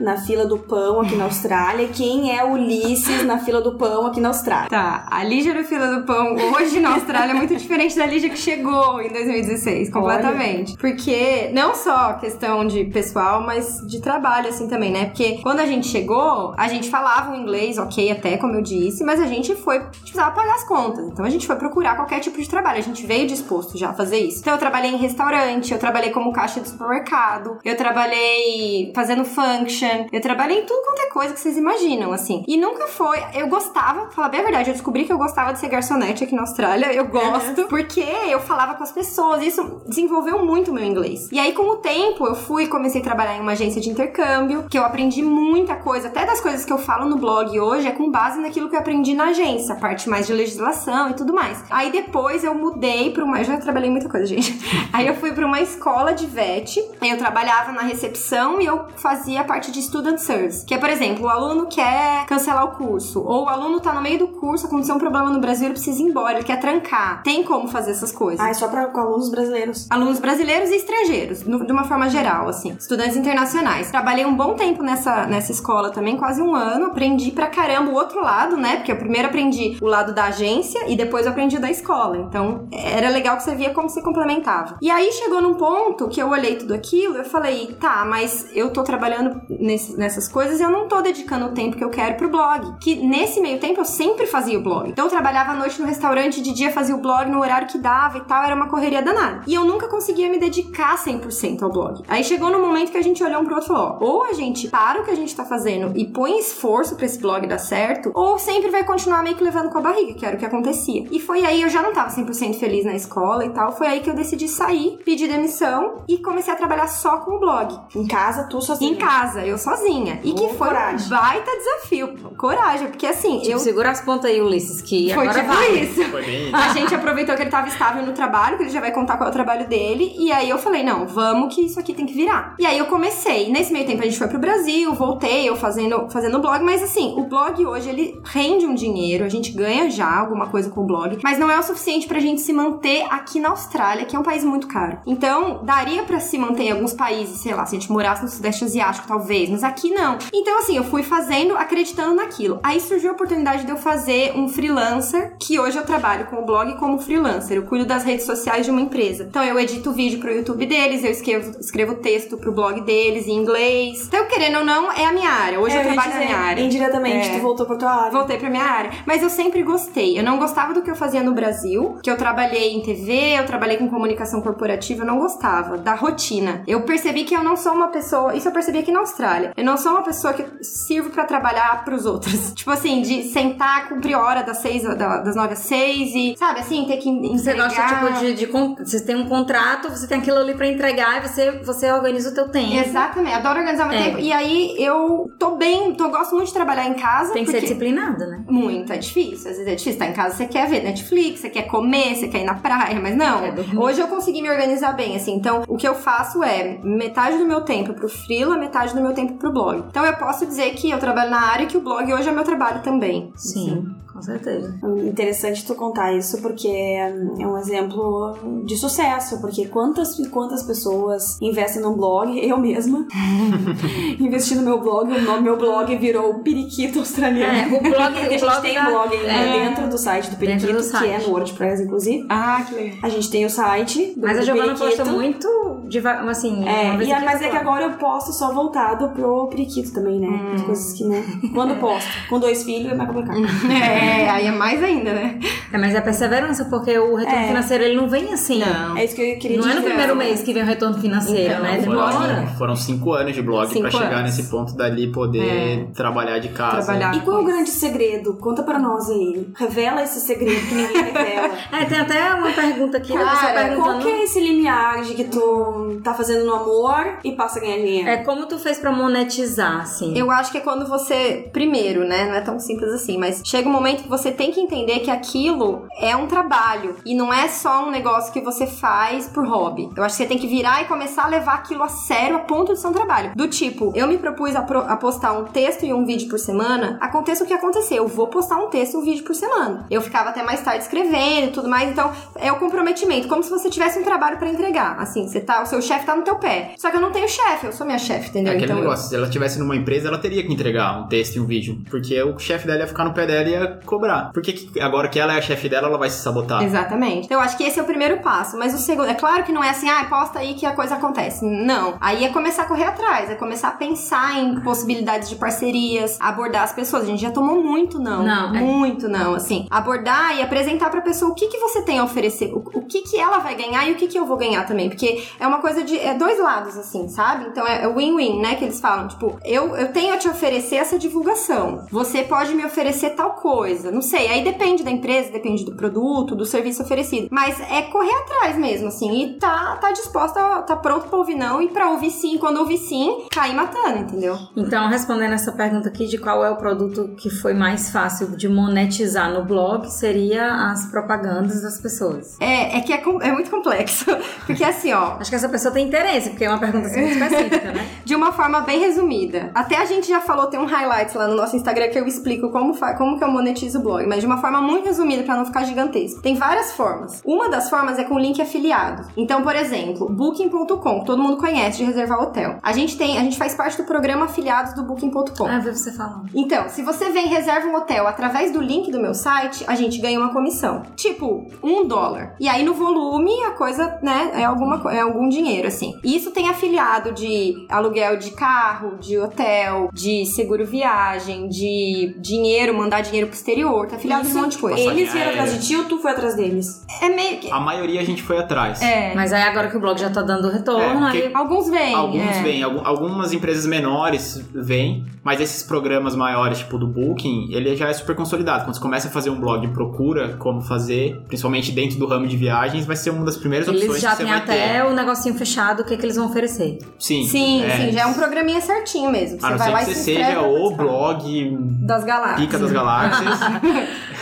na fila do pão aqui na Austrália e quem é Ulisses na fila do pão aqui na Austrália. Tá, a Lígia no Fila do Pão hoje na Austrália é muito diferente da Lígia que chegou em 2016, completamente. Porque não só questão de pessoal, mas de trabalho assim também, né? Porque quando a gente chegou, a gente falava o inglês, ok, até como eu disse, mas a gente foi, a gente precisava pagar as contas. Então a gente foi procurar qualquer tipo de trabalho, a gente veio disposto já a fazer isso. Então eu trabalhei em restaurante, eu trabalhei como caixa de supermercado, eu trabalhei fazendo function, eu trabalhei em tudo quanto é coisa que vocês imaginam, assim. E nunca foi. Eu gostava, pra falar bem a verdade, eu descobri que eu gostava de ser garçonete aqui na Austrália. Eu gosto, porque eu falava com as pessoas. Isso desenvolveu muito o meu inglês. E aí, com o tempo, eu fui e comecei a trabalhar em uma agência de intercâmbio, que eu aprendi muita coisa. Até das coisas que eu falo no blog hoje é com base naquilo que eu aprendi na agência, a parte mais de legislação e tudo mais. Aí depois eu mudei pra uma. Eu já trabalhei muita coisa, gente. [LAUGHS] Aí eu fui pra uma escola de VET, aí eu trabalhava na recepção e eu fazia fazia a parte de student service, que é, por exemplo, o aluno quer cancelar o curso, ou o aluno tá no meio do curso, aconteceu um problema no Brasil, ele precisa ir embora, ele quer trancar. Tem como fazer essas coisas. Ah, é só pra com alunos brasileiros. Alunos brasileiros e estrangeiros, no- de uma forma geral, assim. Estudantes internacionais. Trabalhei um bom tempo nessa, nessa escola também, quase um ano. Aprendi pra caramba o outro lado, né? Porque eu primeiro aprendi o lado da agência e depois eu aprendi da escola. Então, era legal que você via como se complementava. E aí chegou num ponto que eu olhei tudo aquilo eu falei, tá, mas eu tô trabalhando nesse- nessas coisas eu não tô dedicando o tempo que eu quero pro blog. Que nesse meio tempo eu sempre fazia o blog. Então eu trabalhava à noite no restaurante, de dia fazia o blog no horário que dava e tal, era uma correria danada. E eu nunca conseguia me dedicar 100% ao blog. Aí chegou no momento que a gente olhou um pro outro e falou: ó, ou a gente para o que a gente tá fazendo e põe esforço pra esse blog dar certo, ou sempre vai continuar meio que levando com a barriga, que era o que acontecia. E foi aí, eu já não tava 100% feliz na escola e tal, foi aí que eu decidi sair, pedir demissão e comecei a trabalhar só com o blog. Em casa, tu sozinha. Em casa, eu sozinha. E que foi coragem. um baita desafio. Coragem, porque assim, Tipo, eu. segura as pontas aí, Ulisses, que Foi agora tipo vai. isso. Foi bem isso. A gente aproveitou que ele tava estável no trabalho, que ele já vai contar qual é o trabalho dele. E aí eu falei, não, vamos que isso aqui tem que virar. E aí eu comecei. Nesse meio tempo a gente foi pro Brasil, voltei, eu fazendo, fazendo blog. Mas assim, o blog hoje, ele rende um dinheiro. A gente ganha já alguma coisa com o blog. Mas não é o suficiente pra gente se manter aqui na Austrália, que é um país muito caro. Então, daria pra se manter em alguns países, sei lá, se a gente morasse no Sudeste Asiático, talvez. Mas aqui não. Então, assim, eu fui fazendo, acreditando naquilo. Aí surgiu a oportunidade de eu fazer um freelancer, que hoje eu trabalho com o blog como freelancer. Eu cuido das redes sociais de uma empresa. Então, eu edito vídeo pro YouTube deles, eu escrevo, escrevo texto pro blog deles em inglês. Então, querendo ou não, é a minha área. Hoje É, eu ia trabalho na dizer, minha área. Indiretamente, É. tu voltou pra tua área. Voltei pra minha área. Mas eu sempre gostei. Eu não gostava do que eu fazia no Brasil, que eu trabalhei em TV, eu trabalhei com comunicação corporativa, eu não gostava da rotina. Eu percebi que eu não sou uma pessoa, isso eu percebi aqui na Austrália. Eu não sou uma pessoa que sirvo pra trabalhar pros outros. [LAUGHS] tipo assim, de sentar, cumprir hora das seis, da- das nove às seis e, sabe assim, ter que entregar. Você gosta, tipo, de, de Você tem um contrato, você tem aquilo ali pra entregar e você, você organiza o teu tempo. Exatamente, adoro organizar meu É. tempo. E aí eu tô bem, tô, gosto muito de trabalhar em casa. Tem que ser disciplinada, né? Muito, é difícil. Às vezes é difícil. Tá em casa, você quer ver Netflix, você quer comer, você quer ir na praia, mas não. É. Hoje eu consegui me organizar bem, assim. Então, o que eu faço é metade do meu tempo pro freela, metade do meu tempo pro blog. Então, eu posso dizer que eu trabalho na área e que o blog hoje é meu trabalho também. Sim, com certeza. Interessante tu contar isso, porque é um exemplo de sucesso. Porque quantas e quantas pessoas investem num blog, eu mesma, [LAUGHS] investi no meu blog, o nome meu blog virou Periquito Australiano. É, o blog, [LAUGHS] a o gente blog tem da- um blog ainda é. dentro do site do Periquito, do que é site. no WordPress, inclusive. Ah, que legal. A gente tem o site do, Mas a Giovana posta muito devagar, assim, É, e a- mas é que agora eu posto só voltado pro periquito também, né? Hum. As coisas que, né? Quando posto. Com dois filhos é mais complicado. [LAUGHS] É, aí é mais ainda, né? É, mas é perseverança, porque o retorno É. financeiro ele não vem assim. Não. É isso que eu queria Não dizer. é no primeiro mês que vem o retorno financeiro, Então, né? Foram, Demora. foram cinco anos de blog Cinco pra chegar anos. nesse ponto dali poder trabalhar de casa. Trabalhar. E qual é o grande segredo? Conta pra nós aí. Revela esse segredo que ninguém revela. [LAUGHS] É, tem até uma pergunta aqui da pessoa Cara, perguntando. Qual que é esse limiar de que tu tá fazendo no amor e passa a ganhar dinheiro? É como tu fez pra monetizar, assim. Eu acho que é quando você, primeiro, né? Não é tão simples assim, mas chega um momento que você tem que entender que aquilo é um trabalho e não é só um negócio que você faz por hobby. Eu acho que você tem que virar e começar a levar aquilo a sério a ponto de ser um trabalho. Do tipo, eu me propus a, pro- a postar um texto e um vídeo por semana, aconteça o que acontecer, eu vou postar um texto e um vídeo por semana. Eu ficava até mais tarde escrevendo e tudo mais, então é o comprometimento, como se você tivesse um trabalho pra entregar. Assim, você tá, o seu chefe tá no teu pé. Só que eu não tenho chefe, eu sou minha chefe, É entendeu? aquele então eu- negócio, se ela estivesse numa empresa, ela teria que entregar um texto e um vídeo. Porque o chefe dela ia ficar no pé dela e ia cobrar. Por que que agora que ela é a chefe dela, ela vai se sabotar? Exatamente. Então, eu acho que esse é o primeiro passo. Mas o segundo, é claro que não é assim, ah, posta aí que a coisa acontece. Não. Aí é começar a correr atrás, é começar a pensar em possibilidades de parcerias, abordar as pessoas. A gente já tomou muito não. Não, é. Muito não, assim. Abordar e apresentar pra pessoa o que, que você tem a oferecer, o, o que, que ela vai ganhar e o que, que eu vou ganhar também. Porque é uma coisa de. É dois lados, assim, sabe? Então é é win-win, né? Que eles falam. Tipo, eu, eu tenho a te oferecer essa divulgação. Você pode me oferecer tal coisa. Coisa. Não sei, aí depende da empresa, depende do produto, do serviço oferecido. Mas é correr atrás mesmo, assim, e tá, tá disposta, tá pronto pra ouvir não, e pra ouvir sim, quando ouvir sim, cair matando, entendeu? Então, respondendo essa pergunta aqui de qual é o produto que foi mais fácil de monetizar no blog, seria as propagandas das pessoas. É, é que é, é muito complexo. [LAUGHS] Porque assim, ó, Acho que essa pessoa tem interesse, porque é uma pergunta assim, muito específica, né? [LAUGHS] de uma forma bem resumida. Até a gente já falou, tem um highlights lá no nosso Instagram que eu explico como, como que eu monetizo o blog, mas de uma forma muito resumida pra não ficar gigantesco. Tem várias formas. Uma das formas é com link afiliado. Então, por exemplo, booking.com, que todo mundo conhece de reservar hotel. A gente tem, a gente faz parte do programa afiliados do booking.com. Ah, vi você falando. Então, se você vem e reserva um hotel através do link do meu site, a gente ganha uma comissão. Tipo, um dólar. E aí no volume a coisa, né, é, alguma, é algum dinheiro, assim. E isso tem afiliado de aluguel de carro, de hotel, de seguro viagem, de dinheiro, mandar dinheiro pro exterior. Tá afiliado de um monte de coisa. Eles vieram aérea. atrás de ti ou tu foi atrás deles? É meio que. A maioria a gente foi atrás. É. Mas aí agora que o blog já tá dando retorno, É, porque- aí... Alguns vêm. Alguns é. vêm, algu- algumas empresas menores vêm, mas esses programas maiores, tipo do Booking, ele já é super consolidado. Quando você começa a fazer um blog e procura como fazer, principalmente dentro do ramo de viagens, vai ser uma das primeiras opções Eles já que você têm vai até ter. o negocinho fechado, o que, que eles vão oferecer. Sim, Sim, sim, já é um programinha certinho mesmo. A Você não vai ser lá que e você se inscreve seja pra o participar. blog das galáxias. Pica das Galáxias, [LAUGHS]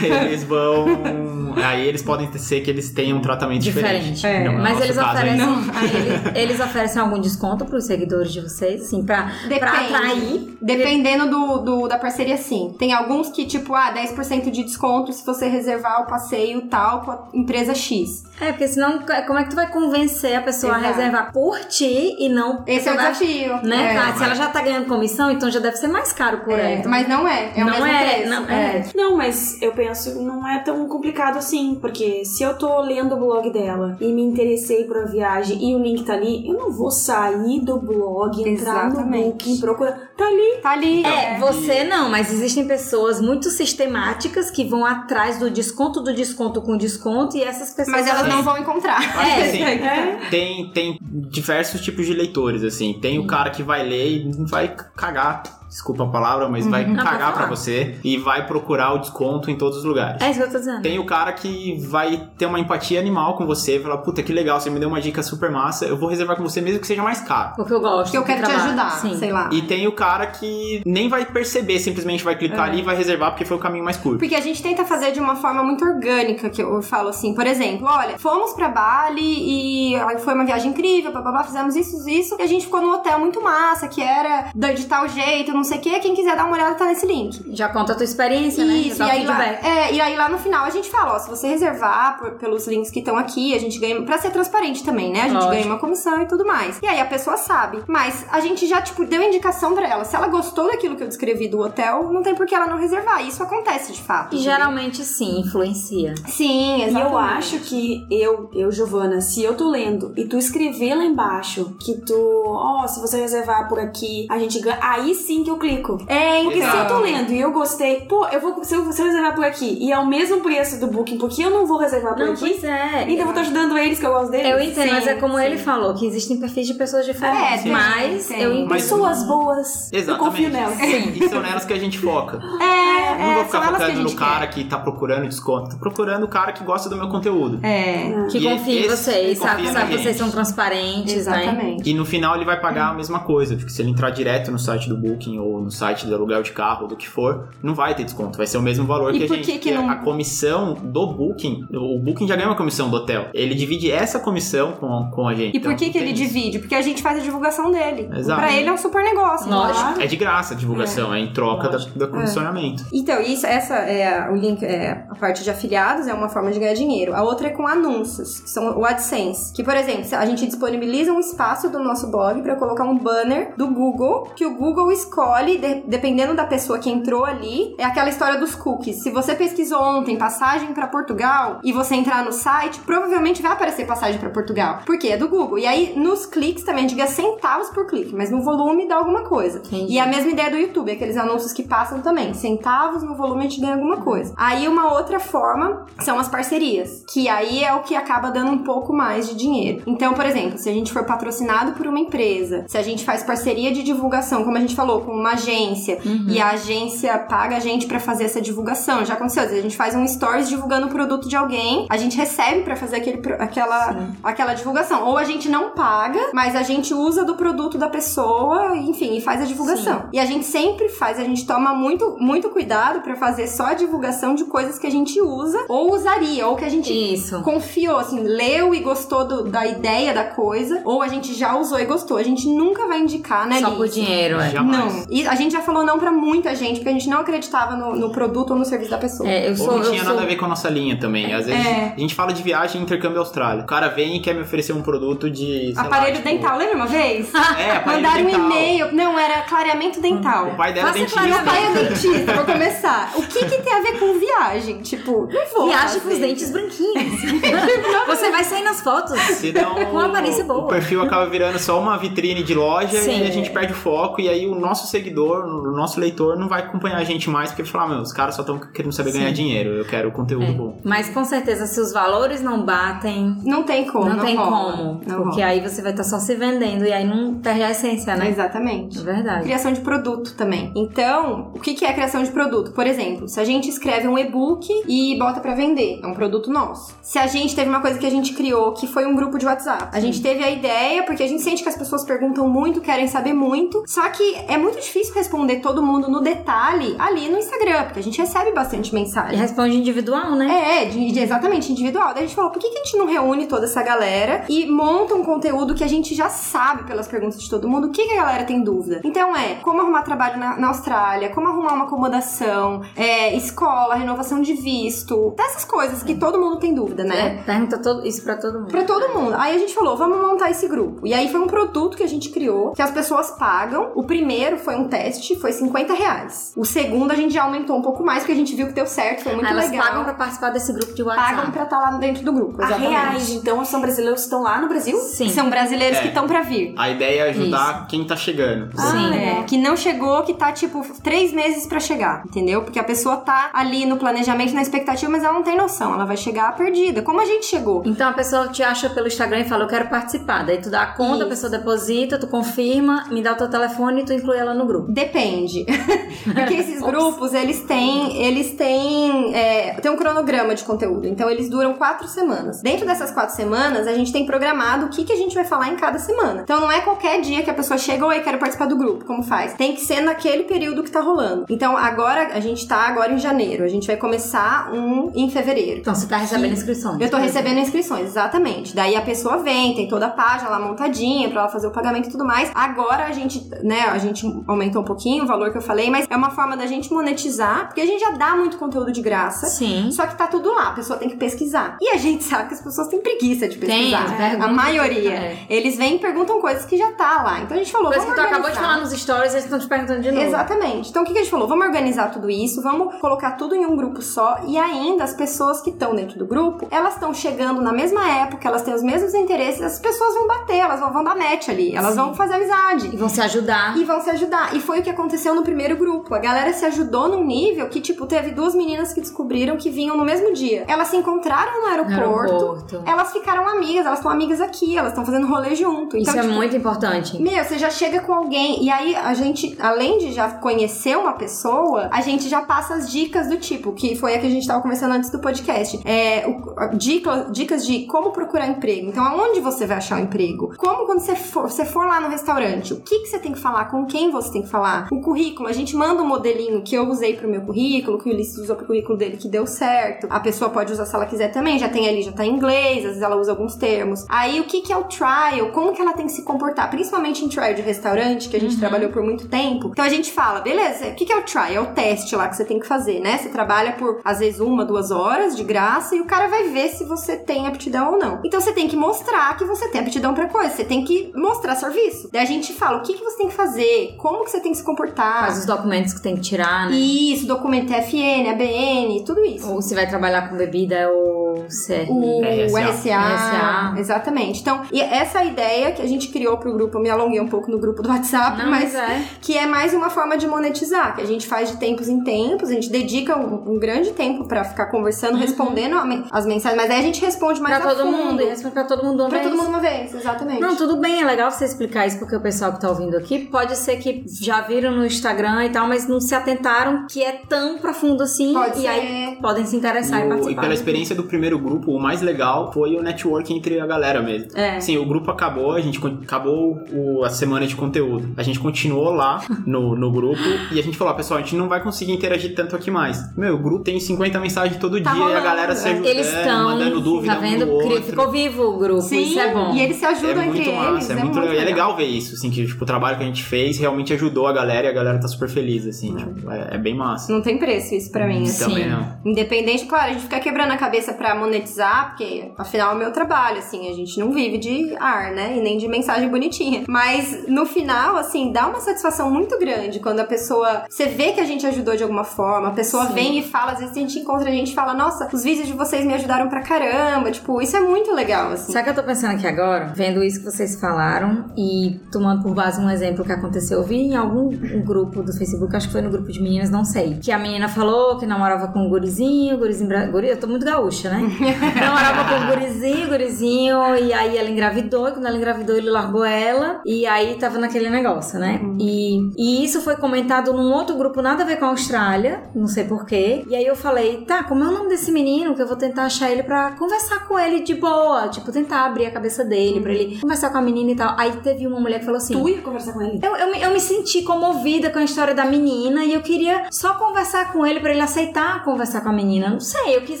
eles vão. Aí eles podem ser que eles tenham um tratamento diferente. Diferente. É, Não é Mas eles oferecem, eles, eles oferecem algum desconto pros seguidores de vocês, assim, pra, pra Depende. atrair. Dependendo do, do- da parceria, sim. Tem alguns que, tipo, ah, 10% de desconto se você reservar o passeio tal com a empresa X. É, porque senão, como é que tu vai convencer a pessoa a Exato. reservar por ti e não... Esse é o vai- desafio. Né? É. Ah, se ela já tá ganhando comissão, então já deve ser mais caro por ela. É, Então, mas não é. É o não mesmo é, preço. não é. Não, mas eu penso que não é tão complicado assim, porque se eu tô lendo o blog dela e me interessei por a viagem e o link tá ali, eu não vou sair do blog, entrar no Exatamente. booking, procurar. Tá ali. Tá ali. É, você não, mas existem pessoas muito sistemáticas que vão atrás do desconto do desconto com desconto e essas pessoas. Mas elas não vão encontrar. É, assim, É. tem, tem diversos tipos de leitores, assim. Tem o cara que vai ler e vai cagar, desculpa a palavra, mas vai Não, pode cagar pra falar. você e vai procurar o desconto em todos os lugares. É isso que eu tô dizendo. Tem o cara que vai ter uma empatia animal com você, falar, puta, que legal, você me deu uma dica super massa, eu vou reservar com você mesmo que seja mais caro. Porque eu gosto. Porque eu quero te trabalho. ajudar, Sim. sei lá. E tem o cara que nem vai perceber, simplesmente vai clicar ali e vai reservar porque foi o caminho mais curto. Porque a gente tenta fazer de uma forma muito orgânica, que eu falo assim, por exemplo, olha, fomos pra Bali e aí foi uma viagem incrível, blá, blá, blá, fizemos isso, isso, e a gente ficou num hotel muito massa, que era da- de tal jeito, não sei o quê, quem quiser dar uma olhada tá nesse link. Já conta a tua experiência, né? Isso, Já e aí, lá, é, e aí lá no final a gente fala, ó, se você reservar por- pelos links que estão aqui, a gente ganha, pra ser transparente também, né? A gente Lógico. ganha uma comissão e tudo mais. E aí a pessoa sabe. Mas a gente já, tipo, deu indicação pra ela. Se ela gostou daquilo que eu descrevi do hotel, não tem por que ela não reservar. Isso acontece de fato. E geralmente sim, influencia. Sim, E exatamente. eu acho que eu, eu, Giovana, se eu tô lendo e tu escrever lá embaixo que tu, ó, se você reservar por aqui, a gente ganha. Aí sim que eu clico. É, Porque se então. eu tô lendo e eu gostei, pô, eu vou, se eu, se eu reservar por aqui e é o mesmo preço do booking, porque eu não vou reservar por Não, aqui? pois é. Então eu vou estar ajudando eles, que eu gosto deles. Eu entendo, Sim, mas é como sim. ele falou, que existem perfis de pessoas diferentes. É, tem, mas tem. eu entendo. Pessoas boas. Eu confio Exatamente. nelas. Sim. E são nelas que a gente foca. É, Eu não vou é, ficar que a focando no cara quer. que tá procurando desconto. Tô procurando o cara que gosta do meu conteúdo. É, Que E confia em vocês, sabe, sabe que vocês são transparentes, né? exatamente. E no final ele vai pagar a mesma coisa. Porque se ele entrar direto no site do Booking ou no site do aluguel de carro, ou do que for, não vai ter desconto. Vai ser o mesmo valor E que a gente. que que porque não- A comissão do Booking, o Booking já ganha uma comissão do hotel. Ele divide essa comissão com, com a gente. E por que Então, que ele isso. divide? Porque a gente faz a divulgação dele. Exato. Pra ele é um super negócio. Lógico. claro. É de graça a divulgação, é, em troca da, Lógico. do comissionamento. Então, isso, essa é o link, é a parte de afiliados, é uma forma de ganhar dinheiro. A outra é com anúncios, que são o AdSense. Que, por exemplo, a gente disponibiliza um espaço do nosso blog para colocar um banner do Google, que o Google escolhe, de- dependendo da pessoa que entrou ali, é aquela história dos cookies. Se você pesquisou ontem passagem para Portugal e você entrar no site, provavelmente vai aparecer passagem para Portugal. Porque é do Google. E aí, nos cliques também, a gente ganha centavos por clique, mas no volume dá alguma coisa. Entendi. E a mesma ideia do YouTube, aqueles anúncios que passam também. Centavos no volume a gente ganha alguma coisa. Aí uma outra forma são as parcerias, que aí é o que acaba dando um pouco mais de dinheiro. Então, por exemplo, se a gente for patrocinado por uma empresa, se a gente faz parceria de divulgação, como a gente falou, com uma agência e a agência paga a gente pra fazer essa divulgação. Já aconteceu, às vezes a gente faz um stories divulgando o produto de alguém, a gente recebe pra fazer aquele, aquela, aquela divulgação. Ou a gente não paga, mas a gente usa do produto da pessoa, enfim, e faz a divulgação. E a gente sempre faz, a gente toma muito, muito cuidado pra fazer só a divulgação de coisas que a gente usa ou usaria, ou que a gente Isso. confiou, assim, leu e gostou do- da ideia da coisa, ou a gente já usou e gostou. A gente nunca vai indicar, né, Só Liz? por dinheiro, é. Jamais. Não. E a gente já falou não pra muita gente, porque a gente não acreditava no, no produto ou no serviço da pessoa. É, eu Ou sou. não eu tinha sou- nada a ver com a nossa linha também. Às vezes É. a gente fala de viagem e intercâmbio Austrália. O cara vem e quer me oferecer um produto de. sei lá, Aparelho tipo- dental, lembra uma vez? [LAUGHS] É, aparelho Mandaram um dental. e-mail. Não, era clareamento dental. O pai dela é dentista. Meu pai é dentista, vou começar. [LAUGHS] O que que tem a ver com viagem? Tipo, não vou Viagem com os dentes branquinhos. [LAUGHS] Você vai sair nas fotos. Senão Com aparência boa. o perfil acaba virando só uma vitrine de loja Sim. e a gente perde o foco. E aí o nosso seguidor, o nosso leitor, não vai acompanhar a gente mais porque ele fala: meu, os caras só estão querendo saber ganhar dinheiro. Eu quero conteúdo É. bom. Mas com certeza, se os valores não batem, Não tem como. não, Não, tem rola. como. Não porque rola. aí você vai estar só se vendendo e aí não perde a essência, né? Exatamente. É verdade. Criação de produto também. Então, o que que é criação de produto? Por exemplo, se a gente escreve um e-book e bota pra vender, é um produto nosso. Se a gente teve uma coisa que a gente criou, que foi um grupo de WhatsApp. A gente teve a ideia, porque a gente sente que as pessoas perguntam muito, querem saber muito. Só que é muito difícil responder todo mundo no detalhe ali no Instagram, porque a gente recebe bastante E mensagem. responde individual, né? É, de- de- exatamente, individual. Daí a gente falou, por que, que a gente não reúne toda essa galera e monta um conteúdo que a gente já sabe pelas perguntas de todo mundo, o que, que a galera tem dúvida? Então é, como arrumar trabalho na, na Austrália, como arrumar uma acomodação, é, escola, renovação de visto, dessas coisas que todo mundo tem dúvida, né? É, Pergunta todo, isso pra todo mundo. Pra todo mundo. Aí a gente falou, vamos montar esse grupo. E aí foi um produto que a gente criou, que as pessoas pagam. O primeiro foi um teste, foi 50 reais. O segundo a gente já aumentou um pouco mais, porque a gente viu que deu certo, foi muito Ah, elas legal. pagam pra participar desse grupo de WhatsApp. Pagam pra estar lá dentro do grupo, A exatamente. reais, então, são brasileiros que estão lá no Brasil? Sim. São brasileiros É. que estão pra vir. A ideia é ajudar quem tá chegando. Sim. É, que não chegou, que tá tipo três meses pra chegar, entendeu? Porque a pessoa tá ali no planejamento, na expectativa, mas ela não tem noção. Ela vai chegar perdida. Como a gente chegou? Então a pessoa te acha pelo Instagram e fala, eu quero participar. Daí tu dá a conta, Isso. a pessoa deposita, tu confirma, me dá o teu telefone e tu inclui ela no grupo. Depende. [LAUGHS] Porque esses grupos, eles têm. Eles têm. É, tem um cronograma de conteúdo. Então, eles duram quatro semanas. Dentro dessas quatro semanas, a gente tem programado o que, que a gente vai falar em cada semana. Então, não é qualquer dia que a pessoa chega, oi, quero participar do grupo. Como faz? Tem que ser naquele período que tá rolando. Então, agora, a gente tá agora em janeiro. A gente vai começar um em fevereiro. Então você tá recebendo inscrições. Eu tô recebendo inscrições, exatamente. Daí a pessoa vem, tem toda a página lá montadinha pra ela fazer o pagamento e tudo mais. Agora a gente, né, a gente aumentou um pouquinho o valor que eu falei, mas é uma forma da gente monetizar, porque a gente já dá muito conteúdo de graça. Sim. Só que tá tudo lá, a pessoa tem que pesquisar. E a gente sabe que as pessoas têm preguiça de Tem, pesquisar. pergunta. a maioria. É. Eles vêm e perguntam coisas que já tá lá. Então a gente falou, Coisa que tu acabou de organizar. falar nos stories, eles estão te perguntando de novo. Exatamente. Então o que que a gente falou? Vamos organizar tudo isso, vamos colocar tudo em um grupo só e ainda as pessoas que estão dentro do grupo, elas estão chegando na mesma época, elas têm os mesmos interesses, as pessoas vão bater, elas vão, vão dar match ali, elas vão fazer amizade. E vão se ajudar. E vão se ajudar. E foi o que aconteceu no primeiro grupo. A galera se ajudou num nível que, tipo, teve duas meninas que descobriram que vinham no mesmo dia. Elas se encontraram no aeroporto. aeroporto. Elas ficaram amigas, elas estão amigas aqui, elas estão fazendo rolê junto. Então, Isso é tipo, muito importante. meu, você já chega com alguém e aí a gente, além de já conhecer uma pessoa, a gente já passa as dicas do tipo, que foi a que a gente tava conversando antes do podcast. É, o- dica- dicas de como procurar emprego. Então, aonde você vai achar o emprego? Como quando você for, você for lá no restaurante, o que, que você tem que falar? Com quem você tem que falar? O currículo, a gente manda um modelinho que eu usei pro meu currículo, que o Ulisses usou pro currículo dele, que deu certo. A pessoa pode usar se ela quiser também, já tem ali, já tá em inglês, às vezes ela usa alguns termos. Aí, o que, que é o trial? Como que ela tem que se comportar? Principalmente em trial de restaurante, que a gente trabalhou por muito tempo. Então, a gente fala, beleza, o que, que é o trial? É o teste lá que você tem que fazer, né? Você trabalha por, às vezes, uma, duas horas de graça e o cara vai ver se você tem aptidão ou não. Então, você tem que mostrar que você tem aptidão pra coisa. Você tem que mostrar serviço. Daí a gente fala o que, que você tem que fazer, como que você tem que se comportar. Faz os documentos que tem que tirar, né? Isso, documento TFN, ABN, tudo isso. Ou se vai trabalhar com bebida ou o CR. o RSA. RSA. RSA. Exatamente. Então, e essa ideia que a gente criou pro grupo, eu me alonguei um pouco no grupo do WhatsApp, Não, mas mas é. que é mais uma forma de monetizar, que a gente faz de tempos em tempos, a gente dedica um, um grande tempo pra ficar conversando, respondendo a men- as mensagens, mas aí a gente responde mais Uhum. Pra a todo fundo. mundo, e responde pra todo mundo uma Pra vez. todo mundo uma vez, exatamente. Não, tudo bem, é legal você explicar isso porque o pessoal que tá ouvindo aqui pode ser que já viram no Instagram e tal, mas não se atentaram que é tão profundo assim Pode e ser. aí podem se interessar e, E, o- e participar. pela experiência do primeiro grupo, o mais legal foi o network entre a galera mesmo. É. Sim, o grupo acabou, a gente acabou o- a semana de conteúdo. A gente continuou lá [LAUGHS] no, no grupo e a gente falou, pessoal, a gente não vai conseguir interagir tanto aqui mais. Meu, o grupo tem 50 mensagens todo Tá dia e a rolando, galera se é. ajudando, Eles estão, mandando dúvida tá um vendo? do outro. Cri- Ficou vivo o grupo, Sim, isso é bom. e eles se É ajudam muito entre massa, eles. é muito, legal. É legal ver isso, assim, que tipo, o trabalho que a gente fez realmente ajudou a galera e a galera tá super feliz, assim, tipo, é, é bem massa. Não tem preço isso pra mim. assim. Também não. Independente, claro, a gente fica quebrando a cabeça pra monetizar, porque afinal é o meu trabalho, assim, a gente não vive de ar, né? E nem de mensagem bonitinha. Mas no final, assim, dá uma satisfação muito grande quando a pessoa. Você vê que a gente ajudou de alguma forma, a pessoa Sim. vem e fala, às vezes a gente encontra a gente e fala, nossa, os vídeos de vocês me ajudaram pra caramba. Tipo, isso é muito legal, assim. Sabe o que eu tô pensando aqui agora? Vendo isso que vocês falaram e tomando por base um exemplo que aconteceu. Eu vi em algum grupo do Facebook, acho que foi no grupo de meninas, não sei. Que a menina falou que namorava com um gurizinho, gurizinho. Guri, eu tô muito gaúcha, né? [LAUGHS] namorava com um gurizinho, gurizinho, e aí ela engravidou, e quando ela engravidou, ele largou ela, e aí tava naquele negócio, né? E, e isso foi comentado num outro grupo, nada a ver com a Austrália, não sei porquê. E aí eu falei, tá, como é o nome desse menino? Que eu vou tentar achar ele pra conversar com ele de boa, tipo, tentar abrir a cabeça dele, pra ele conversar com a menina e tal. Aí teve uma mulher que falou assim. Tu ia conversar com ele? Eu, eu, me- eu me senti comovida com a história da menina e eu queria só conversar com ele pra ele aceitar conversar com a menina. Não sei, eu quis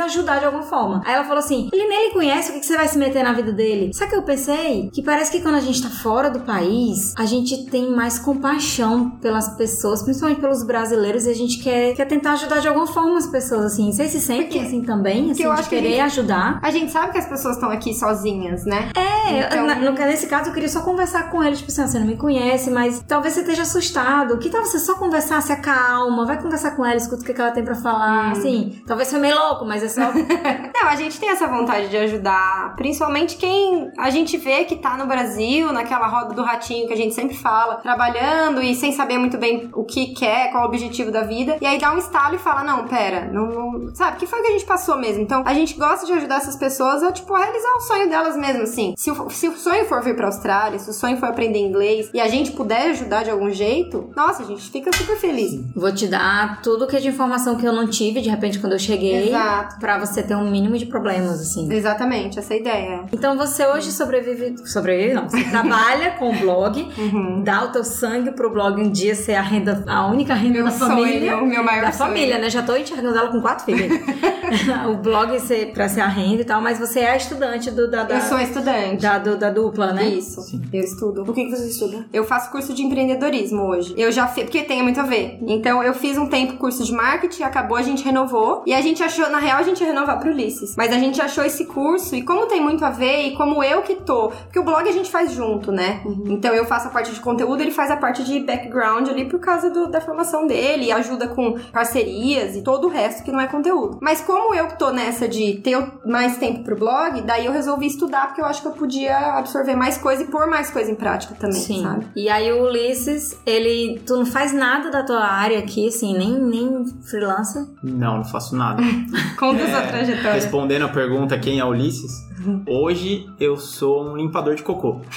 ajudar de alguma forma. Aí ela falou assim: ele nem lhe conhece, o que, que você vai se meter na vida dele? O que eu pensei? Que parece que quando a gente tá fora do país, a gente tem mais compaixão pelas pessoas, principalmente pelos brasileiros, e a gente quer, quer tentar ajudar de alguma forma as pessoas, assim. Vocês se sentem Porque- assim também? Assim, eu acho que a querer gente- ajudar? A gente sabe que as pessoas estão aqui sozinhas, né? É, Então- na- no, nesse caso eu queria só conversar com ele, tipo assim, ó, você não me conhece, mas talvez você esteja assustado. Que tal você só conversar, se acalma, vai conversar com ela, escuta o que ela tem pra falar, assim. Talvez foi meio louco, mas é só... [LAUGHS] Não, a gente tem essa vontade de ajudar, principalmente quem a gente vê que tá no Brasil, naquela roda do ratinho que a gente sempre fala, trabalhando e sem saber muito bem o que quer, qual o objetivo da vida. E aí dá um estalo e fala: Não, pera, não, não- sabe? que foi o que a gente passou mesmo? Então a gente gosta de ajudar essas pessoas a, tipo, a realizar o sonho delas mesmo, assim. Se o, se o sonho for vir pra Austrália, se o sonho for aprender inglês e a gente puder ajudar de algum jeito, nossa, a gente fica super feliz. Vou te dar tudo que é de informação que eu não tive, de repente, quando eu cheguei, Exato. pra você ter um mínimo de problemas, assim. Exatamente, essa é a ideia. Então você hoje sobrevive. Sobrevive, não. Você trabalha com o blog, [LAUGHS] Uhum. dá o teu sangue pro blog um dia ser a renda, a única renda da família. sonho, meu maior da sonho. família, né? Já tô enxergando ela com quatro filhos. [LAUGHS] [LAUGHS] o blog ser, pra ser a renda e tal, mas você é estudante do, da, da, Eu sou estudante. da, do- da dupla, né? Isso, eu estudo. O que, que você estuda? Eu faço curso de empreendedorismo hoje. Eu já fiz, porque tem muito a ver. Então eu fiz um tempo curso de marketing, acabou, a gente renovou. E a gente achou, na real, a gente ia renovar pro Ulisses. Mas a gente achou esse curso, e como tem muito a ver, e como eu que tô. Porque o blog a gente faz junto, né? Então eu faço a parte de conteúdo, ele faz a parte de background ali por causa do- da formação dele, e ajuda com parcerias e todo o resto que não é conteúdo. Mas como eu que tô nessa de ter mais tempo pro blog, daí eu resolvi estudar, porque eu acho que eu podia absorver mais coisa e pôr mais coisa em prática também, Sim. sabe? E aí o Ulisses, ele. Tu não faz nada da tua área aqui, assim, nem, nem freelancer. Não, não faço nada. [LAUGHS] Conta a sua É, trajetória. Respondendo a pergunta quem é Ulisses, hoje eu sou um limpador de cocô. [LAUGHS]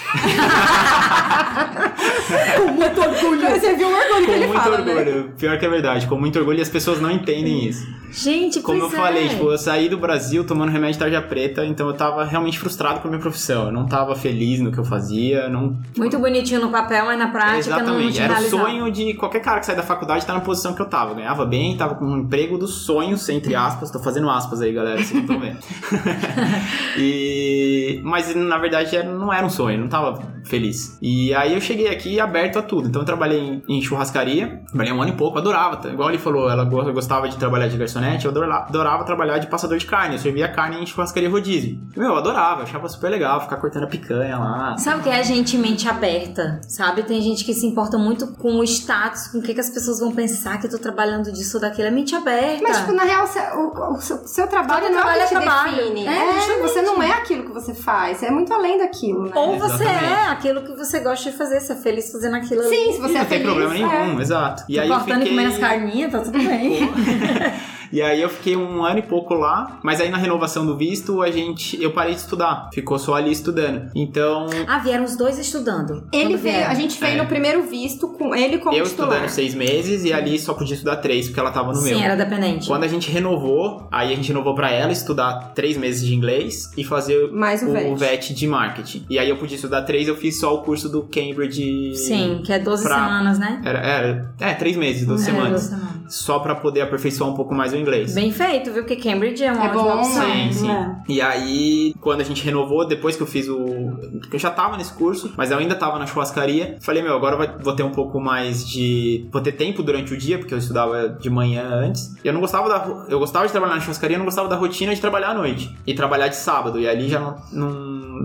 Com muito orgulho. Você viu o orgulho que Com ele muito fala, né? orgulho. Pior que é verdade, com muito orgulho e as pessoas não entendem isso. Gente, Como eu pois falei, é. tipo, eu saí do Brasil tomando remédio de tarja preta, então eu tava realmente frustrado com a minha profissão. Eu não tava feliz no que eu fazia, não. Muito bonitinho no papel, mas na prática não, não Te Era o realizava. sonho de qualquer cara que sai da faculdade estar na posição que eu tava. Eu ganhava bem, tava com um emprego dos sonhos, entre aspas. Tô fazendo aspas aí, galera, vocês não estão vendo. [LAUGHS] e... Mas na verdade era- não era um sonho, não tava feliz. E aí eu cheguei aqui aberto a tudo. Então eu trabalhei em, churrascaria, trabalhei um ano e pouco, adorava. tá? Igual ele falou, ela go- gostava de trabalhar de garçonete, eu adorava, adorava trabalhar de passador de carne. Eu servia carne em churrascaria rodízio. Meu, eu adorava, achava super legal ficar cortando a picanha lá. Sabe o que é gente mente aberta, sabe? Tem gente que se importa muito com o status, com o que, que as pessoas vão pensar que eu tô trabalhando disso ou daquilo. É mente aberta. Mas, tipo, na real, se- o, o seu, seu trabalho Todo não é o trabalho que é te trabalho. define. É, É, justamente. você não é aquilo que você faz. É muito além daquilo, né? ou você Exatamente. é aquilo que você gosta de fazer, você é feliz fazendo aquilo ali. Sim, se você não é tem feliz, problema é. nenhum, exato. E aí eu Cortando e fiquei... comendo as carninhas, tá tudo bem. [LAUGHS] E aí eu fiquei um ano e pouco lá, mas aí na renovação do visto a gente eu parei de estudar, ficou só ali estudando. Então, ah, vieram os dois estudando. Ele veio, vieram. a gente veio É. no primeiro visto com ele como eu titular. estudando seis meses e ali só podia estudar três, porque ela tava no Sim, meu. era dependente. Quando a gente renovou, aí a gente renovou pra ela estudar três meses de inglês e fazer Mais o VET. VET de marketing. E aí eu podia estudar três, eu fiz só o curso do Cambridge. Sim, que é 12 pra- semanas, né? Era, era, é, três meses, 12 É, semanas. 12 semanas. Só pra poder aperfeiçoar um pouco mais o inglês. Bem feito, viu? Porque Cambridge é uma É ótima bom, opção. Sim, sim. É. E aí, quando a gente renovou, depois que eu fiz o. Porque eu já tava nesse curso, mas eu ainda tava na churrascaria. Falei, meu, agora vou ter um pouco mais de. Vou ter tempo durante o dia, porque eu estudava de manhã antes. E eu não gostava da. Eu gostava de trabalhar na churrascaria, eu não gostava da rotina de trabalhar à noite. E trabalhar de sábado. E ali já não, não,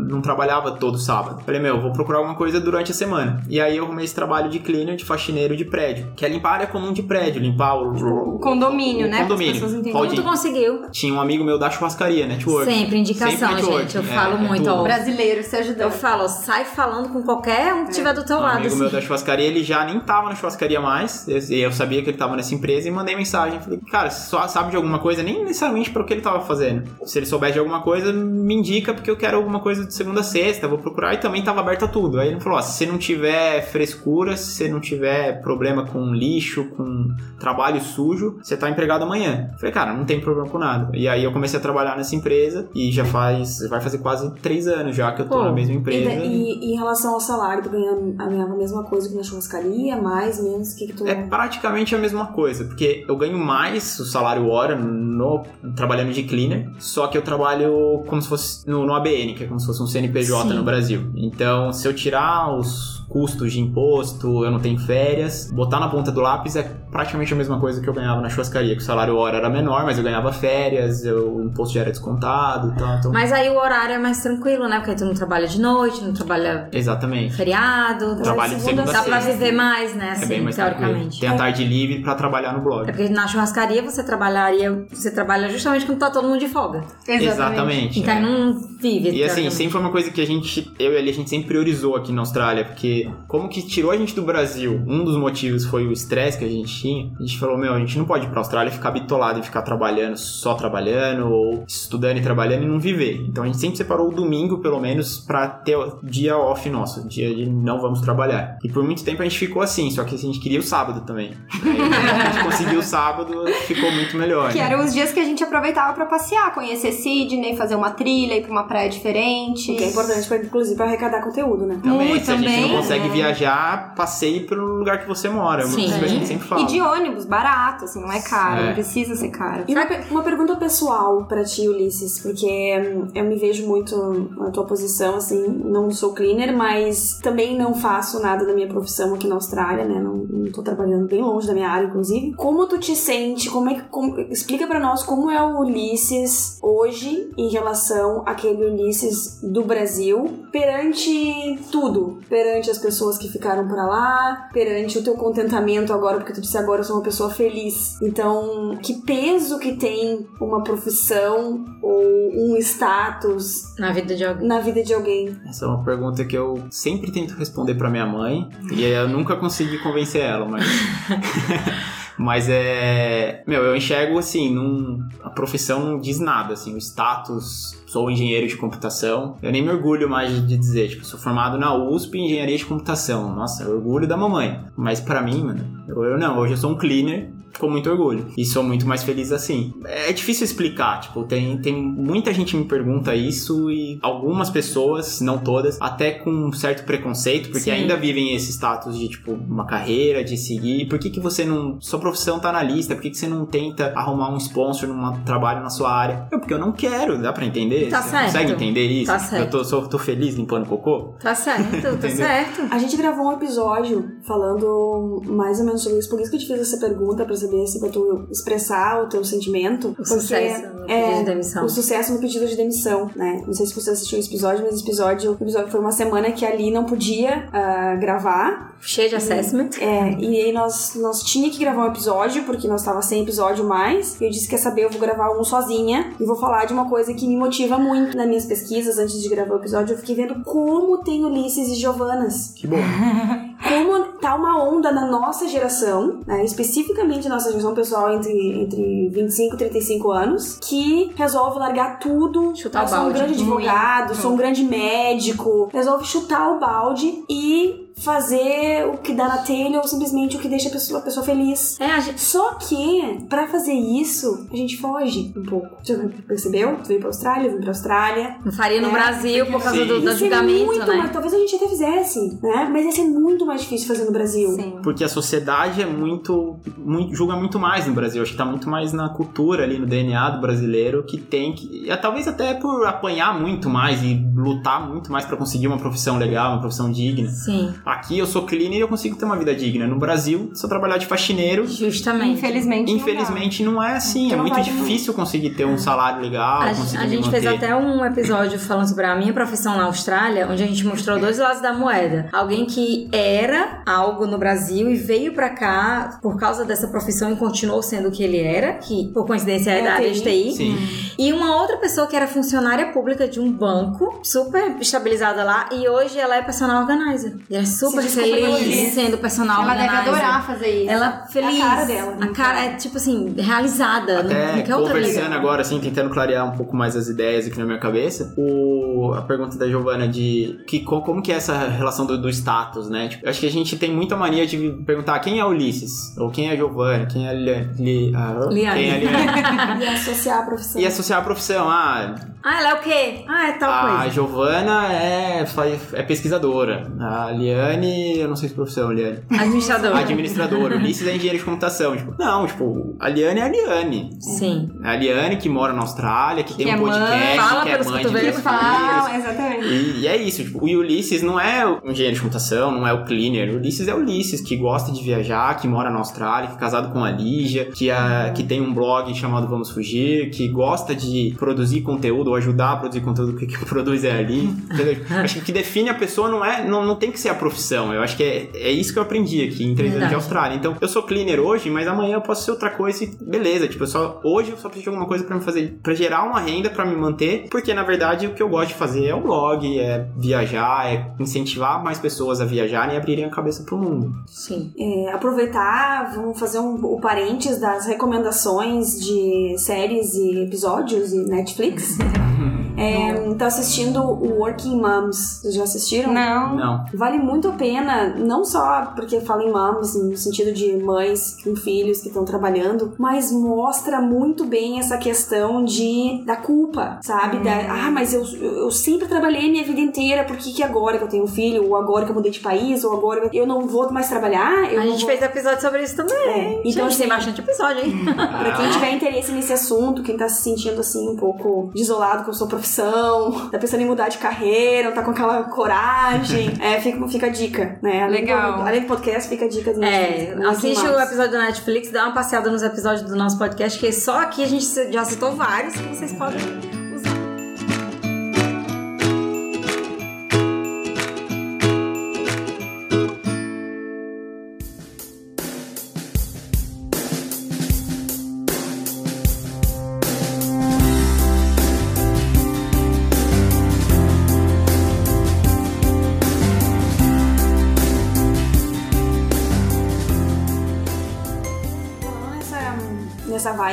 não trabalhava todo sábado. Falei, meu, vou procurar alguma coisa durante a semana. E aí eu arrumei esse trabalho de cleaner, de faxineiro de prédio. Que é limpar a área comum de prédio, limpar o. O condomínio, o né? Para as Condomínio. Como tu conseguiu? Tinha um amigo meu da churrascaria, network. Sempre, indicação, Sempre network, gente. Eu é, falo é muito, ó. Brasileiro se ajudando. Eu falo, ó, sai falando com qualquer um que estiver do teu Um lado. amigo meu assim. da churrascaria, ele já nem tava na churrascaria mais. E eu sabia que ele tava nessa empresa e mandei mensagem. Falei, cara, se só sabe de alguma coisa, nem necessariamente para o que ele tava fazendo. Se ele souber de alguma coisa, me indica, porque eu quero alguma coisa de segunda a sexta, vou procurar. E também tava aberto a tudo. Aí ele falou: ó, se você não tiver frescura, se você não tiver problema com lixo, com trabalho sujo, você tá empregado amanhã. Falei, cara, não tem problema com nada. E aí eu comecei a trabalhar nessa empresa e já faz. Vai fazer quase três anos já que eu tô Pô, na mesma E, empresa. da- e- e em relação ao salário, tu ganhava, ganhava a mesma coisa que na churrascaria, mais, menos, o que que tu... É praticamente a mesma coisa, porque eu ganho mais o salário hora no, trabalhando de cleaner, só que eu trabalho como se fosse no, no ABN, que é como se fosse um CNPJ Sim. no Brasil. Então, se eu tirar os custos de imposto, eu não tenho férias, botar na ponta do lápis é praticamente a mesma coisa que eu ganhava na churrascaria, que o salário hora era menor, mas eu ganhava férias, eu, o imposto já era descontado e tal. Então, Mas aí o horário é mais tranquilo, né? Porque tu não trabalha de noite, não trabalha exatamente. feriado. Trabalho de segunda Dá pra viver mais, né? É Assim, bem mais tranquilo. teoricamente. Tem a tarde livre pra trabalhar no blog. É porque na churrascaria você trabalharia, você trabalha justamente quando tá todo mundo de folga. Exatamente. Então é. não vive. E assim, sempre foi uma coisa que a gente, eu e ele, a gente sempre priorizou aqui na Austrália, porque como que tirou a gente do Brasil, um dos motivos foi o estresse que a gente tinha, a gente falou, meu, a gente não pode ir pra Austrália e ficar bitolado e ficar trabalhando, só trabalhando, ou estudando e trabalhando e não viver. Então a gente sempre separou o domingo, pelo menos, pra ter o dia off nosso, dia de não vamos trabalhar. E por muito tempo a gente ficou assim, só que a gente queria o sábado também. Aí, a gente conseguiu o sábado, ficou muito melhor. Que né? eram os dias que a gente aproveitava pra passear, conhecer Sydney, fazer uma trilha, ir pra uma praia diferente. O que é importante, pra, inclusive, pra arrecadar conteúdo, né? Também, Muito se a gente também, não consegue né? viajar, passeie pelo lugar que você mora. É Sim. que a gente sempre fala. E de ônibus, barato, assim, não é caro, É. não precisa ser caro. E uma, uma pergunta pessoal pra ti, Ulisses, porque hum, eu me vejo muito na tua posição, assim, não sou cleaner, mas também não faço nada da minha profissão aqui na Austrália, né? Não, não tô trabalhando bem longe da minha área, inclusive. Como tu te sente? Como é que. como- explica pra nós como é o Ulisses hoje em relação àquele Ulisses do Brasil perante tudo. Perante as pessoas que ficaram pra lá, perante o teu contentamento agora, porque tu disse agora eu sou uma pessoa feliz. Então, que peso que tem uma profissão ou um status Na vida de alguém. na vida de alguém? Essa é uma pergunta que eu sempre tento responder pra minha mãe e eu nunca consegui convencer ela, mas. [LAUGHS] Mas é. Meu, eu enxergo assim, num... a profissão não diz nada, assim, o status. Sou engenheiro de computação. Eu nem me orgulho mais de dizer, tipo, sou formado na USP em engenharia de computação. Nossa, orgulho da mamãe. Mas pra mim, mano, eu, eu não. Hoje eu sou um cleaner com muito orgulho. E sou muito mais feliz assim. É difícil explicar, tipo, tem, tem muita gente me pergunta isso e algumas pessoas, não todas, até com um certo preconceito, porque Sim. ainda vivem esse status de, tipo, uma carreira, de seguir. Por que, que você não. Sua profissão tá na lista, por que, que você não tenta arrumar um sponsor num trabalho na sua área? Eu, porque eu não quero, dá pra entender? Tá você certo. consegue entender isso? Tá certo. Eu tô, sou- tô feliz limpando cocô? Tá certo, tá [LAUGHS] certo. A gente gravou um episódio falando mais ou menos sobre isso, por isso que eu te fiz essa pergunta, pra saber se pra tu expressar o teu sentimento. O porque sucesso no é, pedido de demissão. O sucesso no pedido de demissão, né? Não sei se você assistiu esse episódio, mas esse episódio, o episódio foi uma semana que Ali não podia ah, gravar. Cheio de assessment. É, e aí nós, nós tinha que gravar um episódio, porque nós tava sem episódio mais. E eu disse, quer saber, eu vou gravar um sozinha e vou falar de uma coisa que me motiva muito nas minhas pesquisas antes de gravar o episódio. Eu fiquei vendo como tem Ulisses e Giovanas. Que bom. Como na nossa geração, né, especificamente nossa geração pessoal entre, entre 25 e 35 anos, que resolve largar tudo. Chutar eu o sou um balde. grande advogado, sou um grande médico, resolve chutar o balde e fazer o que dá na telha ou simplesmente o que deixa a pessoa, a pessoa feliz. É, a gente. Só que, pra fazer isso, a gente foge um pouco. Você percebeu? Tu veio pra Austrália, eu vim pra Austrália. Não faria no É, Brasil por causa Sim. do, do ser julgamento, muito né? mais, talvez a gente até fizesse, né? Mas ia ser muito mais difícil fazer no Brasil. Sim. Porque a sociedade é muito, muito. julga muito mais no Brasil. Acho que tá muito mais na cultura ali, no DNA do brasileiro, que tem que. e Talvez até por apanhar muito mais e lutar muito mais pra conseguir uma profissão legal, uma profissão digna. Sim, Aqui eu sou cleaner e eu consigo ter uma vida digna. No Brasil, se eu trabalhar de faxineiro, justamente. Infelizmente. não infelizmente não é assim. Tu É não muito difícil conseguir ter um salário legal, A, conseguir a gente fez manter. até um episódio falando sobre a minha profissão na Austrália, onde a gente mostrou dois lados da moeda. Alguém que era algo no Brasil e veio pra cá por causa dessa profissão e continuou sendo o que ele era, que por coincidência é É da área de TI. Sim. E uma outra pessoa que era funcionária pública de um banco, super estabilizada lá, e hoje ela é personal organizer. E ela é super feliz sendo personal Ela deve adorar fazer isso. Ela feliz. É a cara dela. A cara é tipo assim, realizada. não, Até não quer outra conversando agora, assim, tentando clarear um pouco mais as ideias aqui na minha cabeça, o, a pergunta da Giovana de que, co- como que é essa relação do, do status, né? Tipo, eu acho que a gente tem muita mania de perguntar quem é Ulisses, ou quem é Giovana, quem é Li, Li, ah, Liane. quem é Liane. [LAUGHS] E associar a profissão. e associar a profissão, ah, Ah, ela é o quê? Ah, é tal a coisa. Giovana é, faz- é pesquisadora, a Liane, eu não sei se profissão, Liane. Administrador. Administrador, o Ulisses é engenheiro de computação. Tipo, não, tipo, a Liane é a Liane. Sim. A Liane que mora na Austrália, que tem Que um é mãe, podcast, fala que é pelos mãe de dois Fala, exatamente. E, e é isso, tipo, o Ulisses não é o engenheiro de computação, não é o cleaner. O Ulisses é o Ulisses, que gosta de viajar, que mora na Austrália, que é casado com a Lígia, que, a, que tem um blog chamado Vamos Fugir, que gosta de produzir conteúdo ou ajudar a produzir conteúdo, porque quem [LAUGHS] produz é ali. Acho que o que define a pessoa não é, não, não tem que ser a profissão. Eu acho que é, é isso que eu aprendi aqui em três anos de. Austrália. Então, eu sou cleaner hoje, mas amanhã eu posso ser outra coisa e beleza. Tipo, eu só, hoje eu só preciso de alguma coisa pra me fazer, pra gerar uma renda pra me manter, porque na verdade o que eu gosto de fazer é o blog, é viajar, é incentivar mais pessoas a viajarem e abrirem a cabeça pro mundo. Sim. É, aproveitar, vamos fazer um, o parênteses das recomendações de séries e episódios e Netflix. [LAUGHS] É, tá assistindo o Working Moms. Vocês já assistiram? Não. Não. Vale muito a pena, não só porque fala em moms, no sentido de mães com filhos que estão trabalhando, mas mostra muito bem essa questão de da culpa, sabe? Da, ah, mas eu, eu sempre trabalhei minha vida inteira, por que, que agora que eu tenho um filho, ou agora que eu mudei de país, ou agora que eu não vou mais trabalhar? Eu a gente vou... fez episódio sobre isso também. É, Então a gente tem assim, bastante episódio aí. Pra quem [LAUGHS] tiver interesse nesse assunto, quem tá se sentindo assim um pouco desolado com a sua profissão, tá pensando em mudar de carreira, não tá com aquela coragem, [LAUGHS] é, fica, fica a dica, né? Além Legal. Do, além do podcast, fica a dica do É, Netflix, assiste o episódio do Netflix, dá uma passeada nos episódios do nosso podcast, que só aqui a gente já citou vários que vocês podem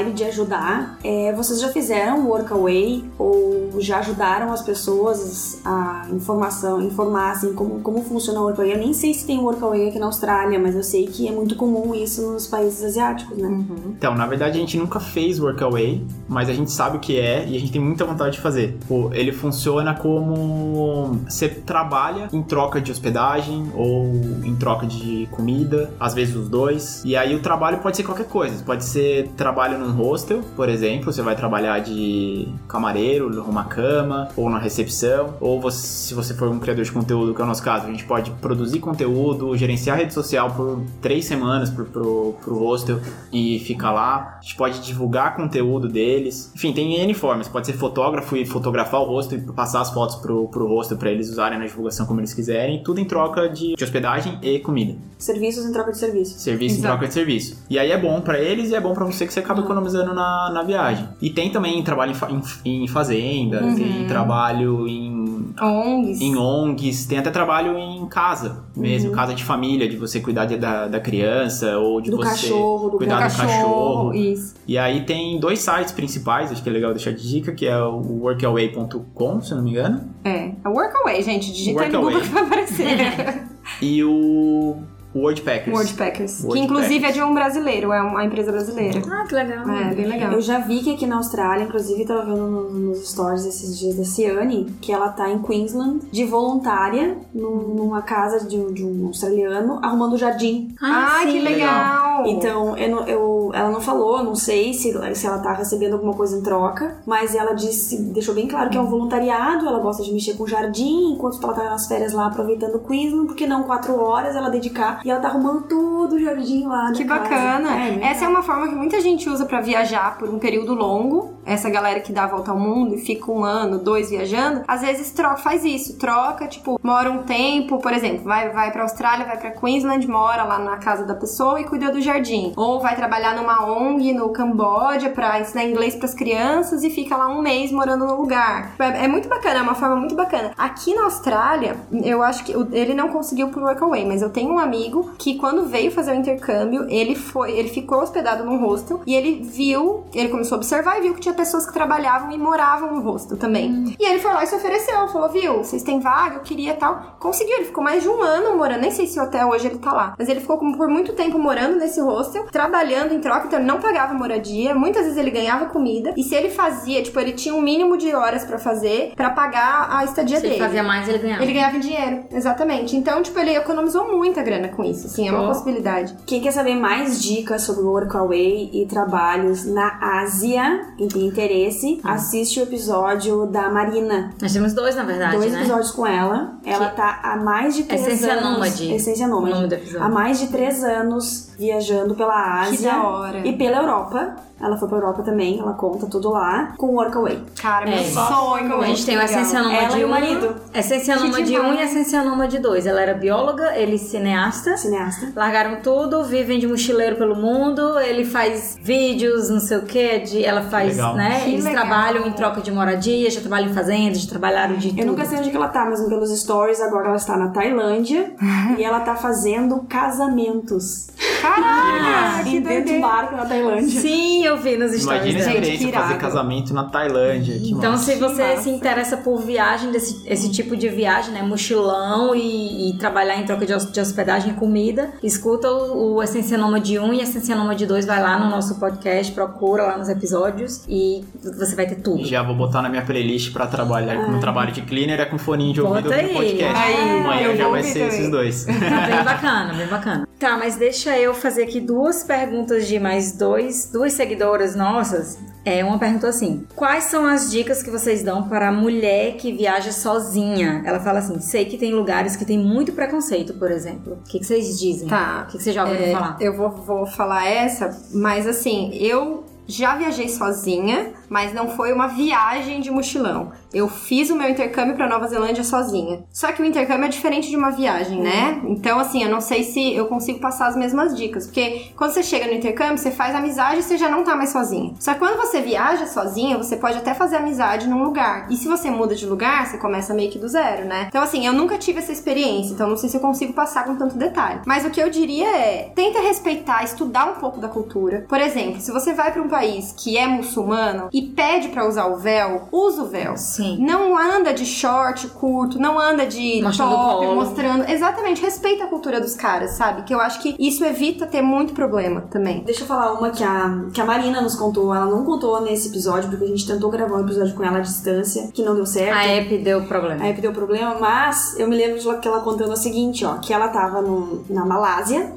vibe de ajudar, é, vocês já fizeram workaway ou já ajudaram as pessoas a informação, informar assim como, como funciona o workaway? Eu nem sei se tem workaway aqui na Austrália, mas eu sei que é muito comum isso nos países asiáticos, né? Então, na verdade, a gente nunca fez Workaway, mas a gente sabe o que é e a gente tem muita vontade de fazer. Pô, ele funciona como você trabalha em troca de hospedagem ou em troca de comida, às vezes os dois. E aí o trabalho pode ser qualquer coisa. Pode ser trabalho num hostel, por exemplo, você vai trabalhar de camareiro, arrumar cama, ou na recepção, ou você- se você for um criador de conteúdo, que é o nosso caso, a gente pode produzir conteúdo, gerenciar rede social por três semanas pro, pro, pro hostel e ficar lá. A gente pode divulgar conteúdo deles. Enfim, tem N formas. Pode ser fotógrafo e fotografar o hostel e passar as fotos pro, pro hostel pra eles usarem na divulgação como eles quiserem. Tudo em troca de, de hospedagem e comida. Serviços em troca de serviços. Serviço em troca de serviço. E aí é bom pra eles e é bom pra você que você acaba economizando na, na viagem. E tem também trabalho em, em, em fazenda, tem trabalho em, ONGs. em ONGs, tem até trabalho em casa mesmo, casa de família, de você cuidar de- da, da criança ou de Do você cachorro, do cuidar do cachorro. Isso. E aí tem dois sites principais, acho que é legal deixar de dica, que é o workaway.com, se eu não me engano, É. É Workaway, gente. Digita no. Google que vai aparecer. [LAUGHS] e o Wordpackers. Wordpackers. Que Wordpackers. inclusive é de um brasileiro, é uma empresa brasileira. Ah, que legal. É, bem legal. Eu já vi que aqui na Austrália, inclusive tava vendo no- nos stories esses dias da Ciane, que ela tá em Queensland de voluntária num- numa casa de um, de um australiano arrumando jardim. Ai, que sim. legal! Então, eu, eu- ela não falou, eu não sei se, se ela tá recebendo alguma coisa em troca, mas ela disse, deixou bem claro que é um voluntariado, ela gosta de mexer com jardim, enquanto ela tá nas férias lá aproveitando Queensland, porque não quatro horas ela dedicar e ela tá arrumando tudo o jardim lá. Que casa. bacana! É, bem Essa é uma forma que muita gente usa pra viajar por um período longo. Essa galera que dá a volta ao mundo e fica um ano, dois viajando, às vezes troca, faz isso, troca, tipo, mora um tempo, por exemplo, vai, vai pra Austrália, vai pra Queensland, mora lá na casa da pessoa e cuida do jardim. Ou vai trabalhar numa ONG no Camboja pra ensinar inglês pras crianças e fica lá um mês morando no lugar. É, é muito bacana, é uma forma muito bacana. Aqui na Austrália, eu acho que ele não conseguiu pro Workaway, mas eu tenho um amigo que quando veio fazer o intercâmbio, ele foi, ele ficou hospedado num hostel e ele viu, ele começou a observar e viu que tinha pessoas que trabalhavam e moravam no hostel também. E ele foi lá e se ofereceu, falou, viu, vocês têm vaga, eu queria tal. Conseguiu, ele ficou mais de um ano morando, nem sei se até hoje ele tá lá, mas ele ficou por muito tempo morando nesse hostel, trabalhando em troca, então ele não pagava moradia, muitas vezes ele ganhava comida, e se ele fazia, tipo, ele tinha um mínimo de horas pra fazer pra pagar a estadia Se ele dele. fazia mais, ele ganhava. Ele ganhava em dinheiro, exatamente. Então, tipo, ele economizou muita grana com isso, assim, é uma possibilidade. Quem quer saber mais dicas sobre o Workaway e trabalhos na Ásia, quem tem interesse, assiste o episódio da Marina. Nós temos dois, na verdade, Dois né? episódios com ela. Ela tá há mais de três Essência anos. Nômade. Essência O Nômade. nome do episódio. Há mais de três anos viajando pela Que Ásia da hora. e pela Europa. Ela foi pra Europa também, ela conta tudo lá, com o Workaway. Cara, meu É. sonho. A gente tem o Essência Nômade e o 1, marido. Essência Nômade 1 e. Essência Nômade 2. Ela era bióloga, ele cineasta. Cineasta. Largaram tudo, vivem de mochileiro pelo mundo. Ele faz vídeos, não sei o que. De, ela faz, Legal. né? Que Eles legal. trabalham em troca de moradia, já trabalham em fazendas, já trabalharam de Eu tudo. nunca sei onde que ela tá, mas pelos stories agora ela está na Tailândia [LAUGHS] e ela tá fazendo casamentos. Caraca, que em dentro do barco na Tailândia. Sim, eu vi nos stories Imagina a. Gente, fazer casamento na Tailândia. Que Então, massa. se você se interessa por viagem, desse, esse tipo de viagem, né? Mochilão e, e trabalhar em troca de, de hospedagem e comida, escuta o, o Essência Nômade 1 e Essência Nômade 2, vai lá no nosso podcast, procura lá nos episódios e você vai ter tudo. Já vou botar na minha playlist pra trabalhar. Como trabalho de cleaner é com foninho de ouvido Bota no podcast. Aí, Amanhã já vai ser também. esses dois. Bem bacana, bem bacana. [LAUGHS] Tá, mas deixa eu fazer aqui duas perguntas de mais dois, duas seguidoras nossas. É uma pergunta assim: Quais são as dicas que vocês dão para a mulher que viaja sozinha? Ela fala assim: sei que tem lugares que tem muito preconceito, por exemplo. O que, que vocês dizem? Tá. O que, que vocês já ouviram É, falar? Eu vou, vou falar essa, mas assim, eu já viajei sozinha mas não foi uma viagem de mochilão. Eu fiz o meu intercâmbio pra Nova Zelândia sozinha. Só que o intercâmbio é diferente de uma viagem, né? Então, assim, eu não sei se eu consigo passar as mesmas dicas. Porque quando você chega no intercâmbio, você faz amizade e você já não tá mais sozinha. Só que quando você viaja sozinha, você pode até fazer amizade num lugar. E se você muda de lugar, você começa meio que do zero, né? Então, assim, eu nunca tive essa experiência, então não sei se eu consigo passar com tanto detalhe. Mas o que eu diria é: tenta respeitar, estudar um pouco da cultura. Por exemplo, se você vai pra um país que é muçulmano e pede pra usar o véu, usa o véu. Sim. Não anda de short curto, não anda de Mostrando top, colo. mostrando. Exatamente, respeita a cultura dos caras, sabe? Que eu acho que isso evita ter muito problema também. Deixa eu falar uma que a, que a Marina nos contou. Ela não contou nesse episódio, porque a gente tentou gravar um episódio com ela à distância, que não deu certo. A app deu problema. Aí deu problema, mas eu me lembro de que ela contando o seguinte, ó, que ela tava no, na Malásia,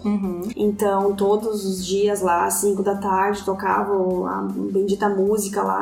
então todos os dias lá, às 5 da tarde, tocava a bendita música lá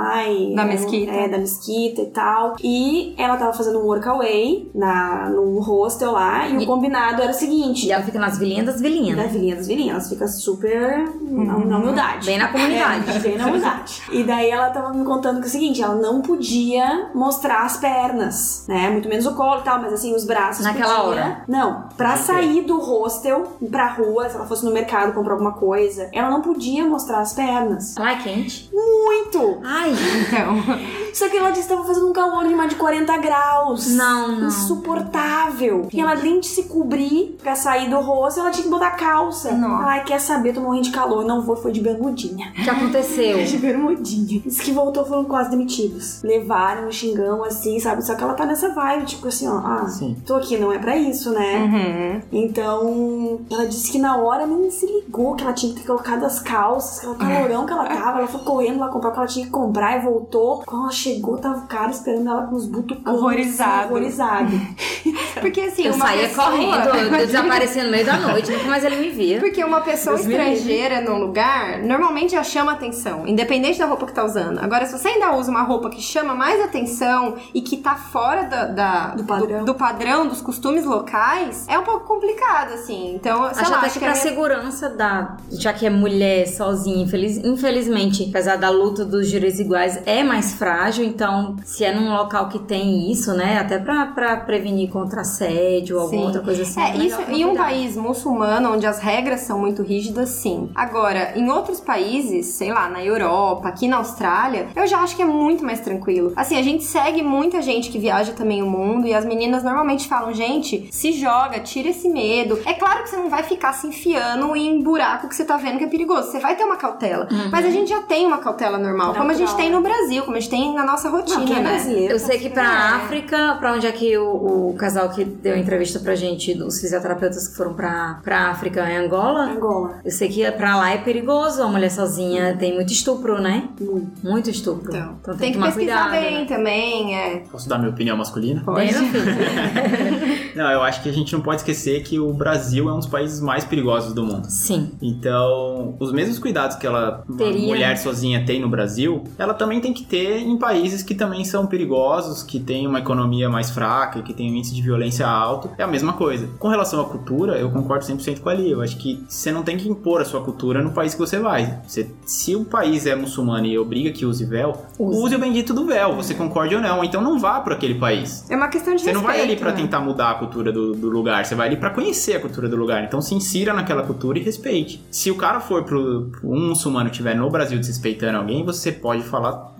Da mesquita. É, da mesquita e tal. E ela tava fazendo um workaway na, num hostel lá, e, o E- combinado era o seguinte. E ela fica nas vilinhas das vilinhas. Da né? vilinha das vilinhas, elas ficam super na, na humildade. Bem na comunidade. É, [LAUGHS] bem na humildade. E daí ela tava me contando que é o seguinte, ela não podia mostrar as pernas, né? Muito menos o colo e tal, mas assim, os braços Naquela podia. hora. Não, pra sair do hostel pra rua, se ela fosse no mercado comprar alguma coisa, ela não podia mostrar as pernas. Lá é quente. Muito! Ai, Então, [LAUGHS] Só que ela disse que tava fazendo um calor de mais de 40 graus. Não, não. Insuportável. E ela além de se cobrir pra sair do hostel, ela tinha que botar calça. Nossa. Ai, quer saber, tô morrendo de calor. Não vou, foi de bermudinha. o que aconteceu? [LAUGHS] De bermudinha. Diz que voltou, foram quase demitidos. Levaram o xingão assim, sabe? Só que ela tá nessa vibe, tipo assim, ó. Ah, Sim. tô aqui, não é pra isso, né? uhum. Então, ela disse que na hora nem se ligou que ela tinha que ter colocado as calças, que calorão que ela tava. Ela foi correndo lá comprar o que ela tinha que comprar e voltou. Quando ela chegou, tava o cara esperando ela com os butucões. Horrorizado. Horrorizado. [LAUGHS] Porque assim, Eu uma saía pessoa... correndo, eu desaparecia no meio da noite, nunca mais ele me via. Porque uma pessoa Deus estrangeira num lugar, normalmente já chama atenção, independente da roupa que tá usando. Agora, se você ainda usa uma roupa que chama mais atenção e que tá fora da, da- Do padrão. do, padrão, dos costumes locais, é um pouco complicado, assim. Então, sei Acho lá, até acho que que pra é meio- segurança da. Já que é mulher sozinha, infeliz- infelizmente, apesar da luta dos direitos iguais, é mais frágil. Então, se é num local que tem isso, né? Até pra, pra prevenir contra assédio ou alguma outra coisa assim. É, melhor isso em um país muçulmano, onde as regras são muito rígidas, sim. Agora, em outros países, sei lá, na Europa, aqui na Austrália, eu já acho que é muito mais tranquilo. Assim, a gente segue muita gente que viaja também o mundo e as meninas normalmente falam, gente, se joga, tira esse medo. É claro que você não vai ficar se enfiando em buraco que você tá vendo que é perigoso. Você vai ter uma cautela. Uhum. Mas a gente já tem uma cautela normal, como a gente Natural. tem no Brasil, como a gente tem na nossa rotina, Não, é né? brasileiro. Eu sei que pra É. África, pra onde é que o, o casal que deu a entrevista pra gente, os fisioterapeutas que foram pra, pra África, é Angola? Angola. Eu sei que pra lá é perigoso, a mulher sozinha tem muito estupro, né? Muito. Muito estupro. Então, Então, tem que tomar pesquisar cuidado, bem né? também, é. Posso dar minha opinião masculina? Bem no fim. [LAUGHS] Não, eu acho que a gente não pode esquecer que o Brasil é um dos países mais perigosos do mundo. Sim. Então, os mesmos cuidados que ela, Teria. mulher sozinha tem no Brasil, ela também tem que ter em países que também são perigosos, que tem uma economia mais fraca, que tem um índice de violência alto. É a mesma coisa. Com relação à cultura, eu concordo 100% com a Ali. Eu acho que você não tem que impor a sua cultura no país que você vai. Você- se o país é muçulmano e obriga que use véu, Use. use, o bendito do véu, você concorde ou não. Então não vá para aquele país. É uma questão de Você não vai ali respeito, pra né? tentar mudar a cultura do, do lugar, você vai ali pra conhecer a cultura do lugar. Então se insira naquela cultura e respeite. Se o cara for pro um muçulmano estiver no Brasil desrespeitando alguém, você pode falar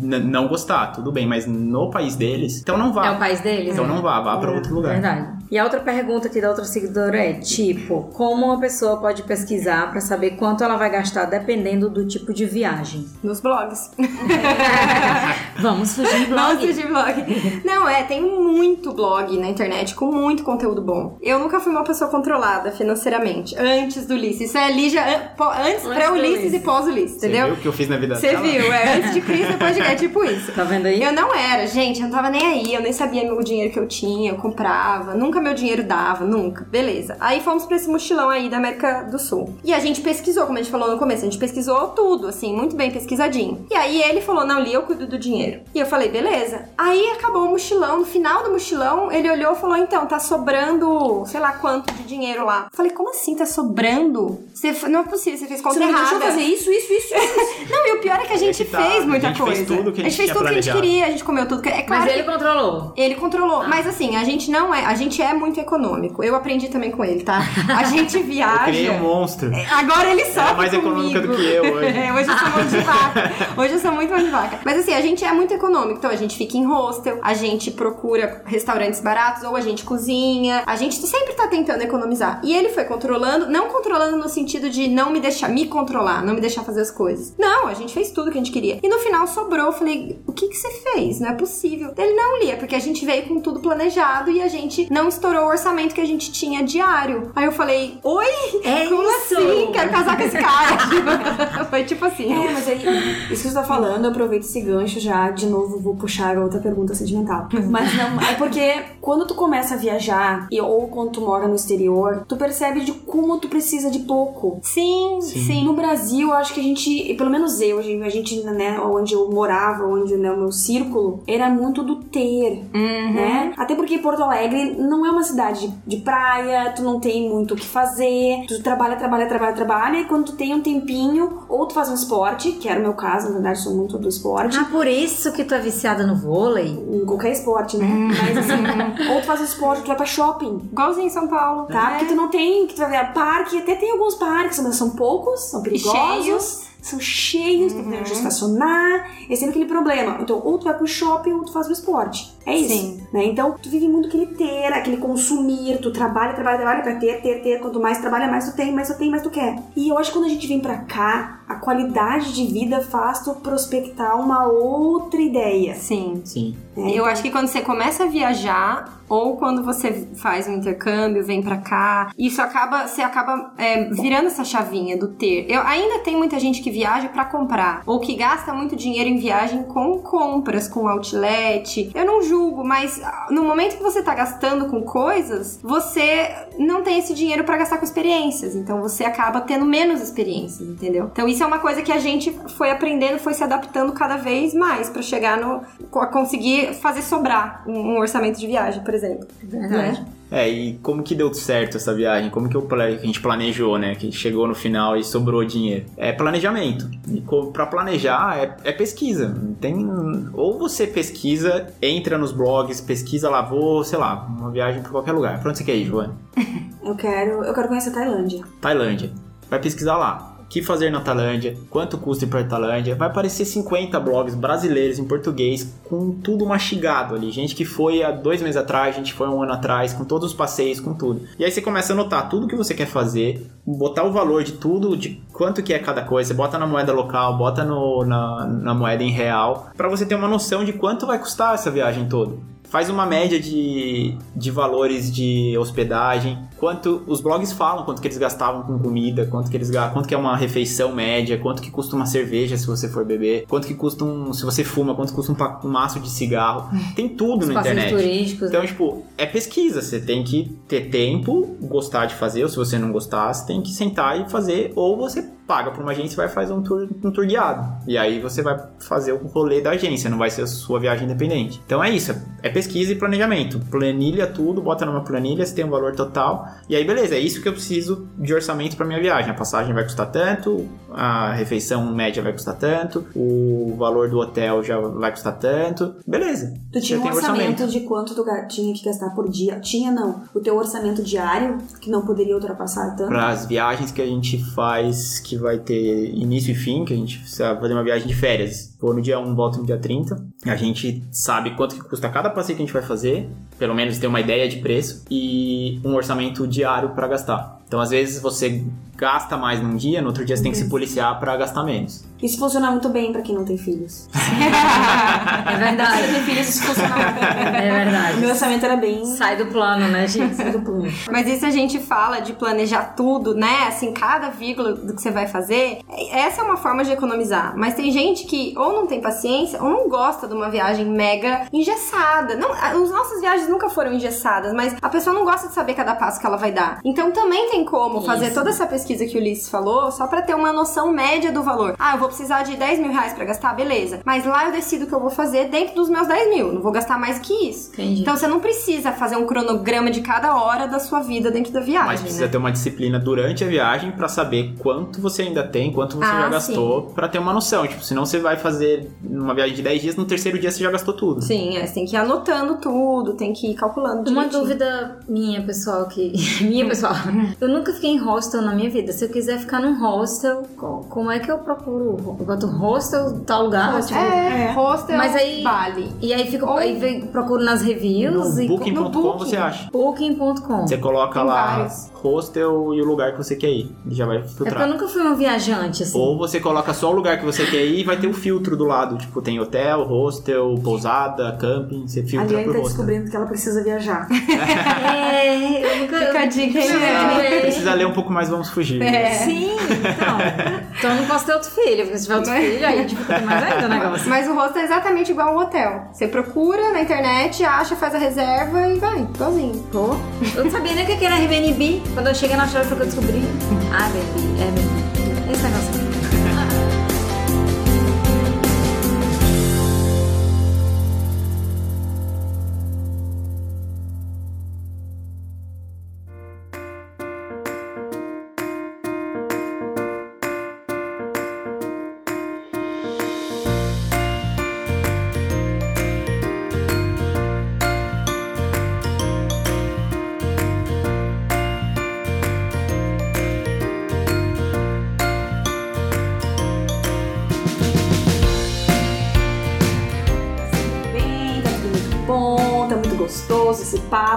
n- não gostar, tudo bem, mas no país deles, então não vá. É o país deles? Então né? não vá, vá pra outro lugar. Verdade. E a outra pergunta aqui da outra seguidora é, tipo, como uma pessoa pode pesquisar pra saber quanto ela vai gastar dependendo do tipo de viagem? Nos blogs. [LAUGHS] Vamos fugir blog. de blog. Não, é, tem muito blog na internet com muito conteúdo bom. Eu nunca fui uma pessoa controlada financeiramente, antes do Ulisses. Isso é Lígia antes, Antes pré do Ulisses Ulisses. e pós Ulisses, Você entendeu? viu o que eu fiz na vida Você viu, é antes de Cristo, depois de é tipo isso. Tá vendo aí? Eu não era, gente, eu não tava nem aí, eu nem sabia o dinheiro que eu tinha, eu comprava, nunca meu dinheiro dava, nunca. Beleza. Aí fomos pra esse mochilão aí da América do Sul. E a gente pesquisou, como a gente falou no começo, a gente pesquisou tudo, assim, muito bem pesquisadinho. E aí ele falou, não, Li, eu cuido do dinheiro. E eu falei, beleza. Aí acabou o mochilão, no final do mochilão, ele olhou e falou, então, tá sobrando, sei lá quanto de dinheiro lá. Eu falei, como assim, tá sobrando? Você, não é possível, você fez conta Você não errada. deixou fazer isso, isso, isso, [LAUGHS] isso. Não, e o pior é que a gente É que tá, fez muita a gente coisa. fez tudo que a a gente, gente fez tudo que a gente queria, a gente comeu tudo que. É claro Mas que- ele controlou. Ele controlou. Mas assim, a gente não é. A gente é muito econômico. Eu aprendi também com ele, tá? A gente viaja. criei um monstro. Agora ele sofre Era mais econômica comigo. do que eu hoje. É, hoje eu sou mão de vaca. Hoje eu sou muito mão de vaca. Mas assim, a gente é muito econômico. Então a gente fica em hostel, a gente procura restaurantes baratos ou a gente cozinha. A gente sempre tá tentando economizar. E ele foi controlando, não controlando no sentido de não me deixar me controlar, não me deixar fazer as coisas. Não, a gente fez tudo que a gente queria. E no final sobrou, eu falei, o que que você fez? Não é possível. Ele não lia, porque a gente veio com tudo planejado e a gente não estourou o orçamento que a gente tinha diário. Aí eu falei, oi? É Como isso! assim? Quero casar com esse cara. [LAUGHS] Foi tipo assim. É, mas aí, isso que você tá falando, eu aproveito esse gancho já, de novo, vou puxar a outra pergunta sentimental. Mas não, é porque quando tu começa a viajar, e, ou quando tu mora no exterior, tu percebe de como tu precisa de pouco. Sim, sim. No Brasil, eu acho que a gente, e pelo menos eu, a gente, né, onde eu morava, onde né, o meu círculo, era muito do ter, Uhum. né? Até porque Porto Alegre não é uma cidade de, de praia, tu não tem muito o que fazer, tu trabalha, trabalha, trabalha, trabalha, e quando tu tem um tempinho, ou tu faz um esporte, que era o meu caso, na verdade, sou muito do esporte. Ah, por isso que tu é viciada no vôlei? Em qualquer esporte, né? Mas assim, ou tu faz um esporte, tu vai pra shopping. Igualzinho em São Paulo. Tá? É. Porque tu não tem, que tu vai ver parque, até tem alguns parques, mas são poucos, são perigosos. cheios. São cheios, Uhum. tem onde estacionar, é sempre aquele problema. Então, ou tu vai pro shopping ou tu faz o esporte. É isso. Sim. Né? Então, tu vive muito aquele ter, aquele consumir, tu trabalha, trabalha, trabalha pra ter, ter, ter. Quanto mais trabalha, mais tu tem, mais tu tem, mais tu quer. E eu acho que quando a gente vem pra cá, a qualidade de vida faz tu prospectar uma outra ideia. Sim. Sim. Eu acho que quando você começa a viajar, ou quando você faz um intercâmbio, vem pra cá, isso acaba, você acaba é, virando essa chavinha do ter. Eu ainda tem muita gente que viaja pra comprar, ou que gasta muito dinheiro em viagem com compras, com outlet. Eu não julgo, mas ah, no momento que você tá gastando com coisas, você não tem esse dinheiro pra gastar com experiências. Então você acaba tendo menos experiências, entendeu? Então isso é uma coisa que a gente foi aprendendo, foi se adaptando cada vez mais pra chegar no a fazer sobrar um, um orçamento de viagem, por exemplo. Verdade. Né? É, e como que deu certo essa viagem? Como que eu a gente planejou, né? Que chegou no final e sobrou dinheiro? É planejamento. E pra planejar é, é pesquisa. Tem ou você pesquisa, entra nos blogs, pesquisa lá, vou, sei lá, uma viagem pra qualquer lugar. Pra onde você quer ir, Joana? [LAUGHS] Eu quero, eu quero conhecer a Tailândia. Tailândia. Vai pesquisar lá. Que fazer na Tailândia? Quanto custa ir pra Tailândia? Vai aparecer 50 blogs brasileiros em português com tudo mastigado ali. Gente que foi há dois meses atrás, gente foi um ano atrás, com todos os passeios, com tudo. E aí você começa a anotar tudo que você quer fazer, botar o valor de tudo, de quanto que é cada coisa. Você bota na moeda local, bota no- na, na moeda em real, pra você ter uma noção de quanto vai custar essa viagem toda faz uma média de, de valores de hospedagem, quanto os blogs falam, quanto que eles gastavam com comida, quanto que eles quanto que é uma refeição média, quanto que custa uma cerveja se você for beber, quanto que custa um, se você fuma, quanto custa um, um maço de cigarro. [LAUGHS] Tem tudo na internet. turísticos. Então, tipo, é pesquisa. Você tem que ter tempo, gostar de fazer, ou se você não gostar, você tem que sentar e fazer, ou você paga pra uma agência e vai fazer um tour, um tour guiado. E aí você vai fazer o rolê da agência, não vai ser a sua viagem independente. Então é isso, é pesquisa e planejamento. Planilha tudo, bota numa planilha, você tem um valor total. E aí, beleza, é isso que eu preciso de orçamento pra minha viagem. A passagem vai custar tanto, a refeição média vai custar tanto, o valor do hotel já vai custar tanto. Beleza. Tu tinha um tem orçamento, de quanto tu tinha que gastar por dia? Tinha não. O teu orçamento diário, que não poderia ultrapassar tanto. para as viagens que a gente faz, que vai ter início e fim, que a gente vai fazer uma viagem de férias. Vou no dia 1, volto no dia 30. A gente sabe quanto que custa cada passeio que a gente vai fazer, pelo menos ter uma ideia de preço e um orçamento diário para gastar. Então, às vezes você gasta mais num dia, no outro dia você tem que se policiar para gastar menos. Isso funciona muito bem pra quem não tem filhos. [LAUGHS] É Se verdade. eu tenho filhos, isso funciona muito bem. É O meu verdade. orçamento era bem Sai do plano, né, gente? do plano. Mas isso a gente fala de planejar tudo, né? Assim, cada vírgula do que você vai fazer. Essa é uma forma de economizar. Mas tem gente que ou não tem paciência ou não gosta de uma viagem mega engessada. Não, as nossas viagens nunca foram engessadas, mas a pessoa não gosta de saber cada passo que ela vai dar. Então também tem como fazer Isso. toda essa pesquisa que o Ulisses falou, só pra ter uma noção média do valor. Ah, eu vou precisar de 10 mil reais pra gastar, beleza. Mas lá eu decido o que eu vou fazer dentro dos meus 10 mil. Não vou gastar mais que isso. Entendi. Então você não precisa fazer um cronograma de cada hora da sua vida dentro da viagem. Mas precisa né? ter uma disciplina durante a viagem pra saber quanto você ainda tem, quanto você Ah, já gastou, pra ter uma noção. Tipo, senão você vai fazer uma viagem de 10 dias, no terceiro dia você já gastou tudo. Sim, é, você tem que ir anotando tudo, tem que ir calculando Uma direitinho. dúvida minha, pessoal, que. [LAUGHS] minha, pessoal. [LAUGHS] Eu nunca fiquei em hostel na minha vida. Se eu quiser ficar num hostel, co- como é que eu procuro? Eu boto hostel, tal lugar? tipo- É, hostel, Mas aí- vale. E aí fico, Ou- aí vem- procuro nas reviews No e. booking.com Booking. você acha. Booking.com. Você coloca Tem lá vários. Hostel e o lugar que você quer ir. Ele já vai É porque eu filtrar. nunca fui uma viajante, assim. Ou você coloca só o lugar que você quer ir e vai ter o filtro do lado. Tipo, tem hotel, hostel, pousada, camping. Você A filtra Liane por tá hostel. descobrindo que ela precisa viajar. [LAUGHS] É, eu nunca. Fica a dica, eu fui. Precisa ler um pouco mais, vamos fugir. É. Sim, então. Então eu não posso ter outro filho, porque se tiver outro filho, aí dificulta mais ainda o negócio. [LAUGHS] Mas o hostel é exatamente igual ao hotel. Você procura na internet, acha, faz a reserva e vai, igualzinho. Pô, eu não sabia nem o que era Airbnb. Quando eu cheguei na Austrália foi que eu descobri. Ah, Airbnb, Airbnb. Esse negócio.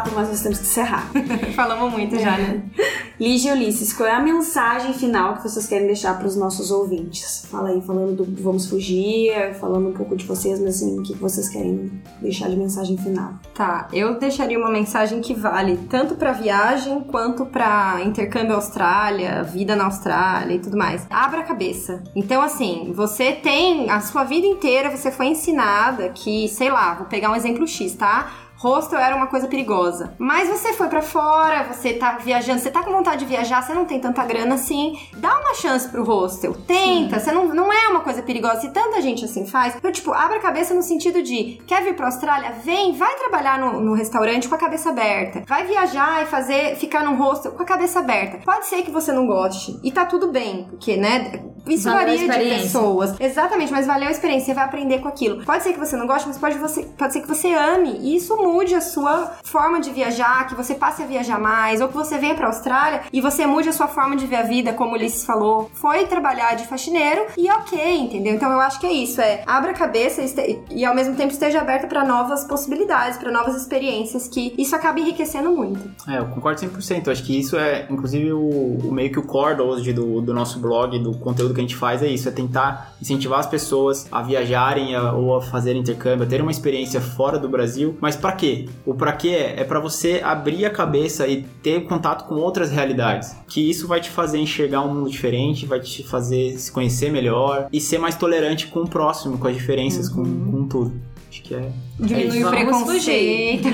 Papo, mas nós temos que encerrar. [LAUGHS] Falamos muito já, né? [LAUGHS] Lígia e Ulisses, qual é a mensagem final que vocês querem deixar para os nossos ouvintes? Fala aí, falando do Vamos Fugir, falando um pouco de vocês, mas assim, o que vocês querem deixar de mensagem final? Tá, eu deixaria uma mensagem que vale tanto pra viagem quanto pra intercâmbio Austrália, vida na Austrália e tudo mais. Abra a cabeça. Então, assim, você tem a sua vida inteira, você foi ensinada que, sei lá, vou pegar um exemplo X, tá? Hostel era uma coisa perigosa. Mas você foi pra fora, você tá viajando, você tá com vontade de viajar, você não tem tanta grana assim. Dá uma chance pro hostel. Tenta, você não, não é uma coisa perigosa. Se tanta gente assim faz, então, tipo, abre a cabeça no sentido de quer vir pra Austrália? Vem, vai trabalhar no, no restaurante com a cabeça aberta. Vai viajar e fazer, ficar num hostel com a cabeça aberta. Pode ser que você não goste. E tá tudo bem, porque, né? Isso Valeu varia de pessoas. Exatamente, mas valeu a experiência, você vai aprender com aquilo. Pode ser que você não goste, mas pode, você, pode ser que você ame. E isso mude a sua forma de viajar, que você passe a viajar mais, ou que você venha pra Austrália e você mude a sua forma de ver a vida, como o Ulisses falou. Foi trabalhar de faxineiro e ok, entendeu? Então eu acho que é isso, é abra a cabeça e, e ao mesmo tempo esteja aberta pra novas possibilidades, pra novas experiências, que isso acaba enriquecendo muito. É, eu concordo 100%. Eu acho que isso é, inclusive, o, o meio que o core hoje do, do nosso blog, do conteúdo que a gente faz, é isso. É tentar incentivar as pessoas a viajarem a- ou a fazer intercâmbio, a terem uma experiência fora do Brasil. Mas pra quê? O pra quê é, é pra você abrir a cabeça e ter contato com outras realidades. Que isso vai te fazer enxergar um mundo diferente, vai te fazer se conhecer melhor e ser mais tolerante com o próximo, com as diferenças, com, com tudo. Que é... Diminui o vamos preconceito.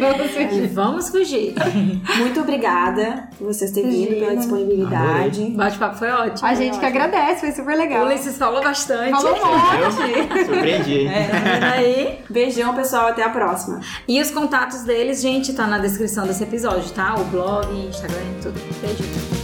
Vamos fugir. E vamos fugir. Muito obrigada por vocês terem vindo, pela disponibilidade. O bate-papo foi ótimo. A gente que agradece, foi super O legal. Ulisses falou bastante. Falou. Eu surpreendi? É, tá aí? Beijão, pessoal, até a próxima. E os contatos deles, gente, tá na descrição desse episódio, tá? O blog, Instagram, tudo. Beijo.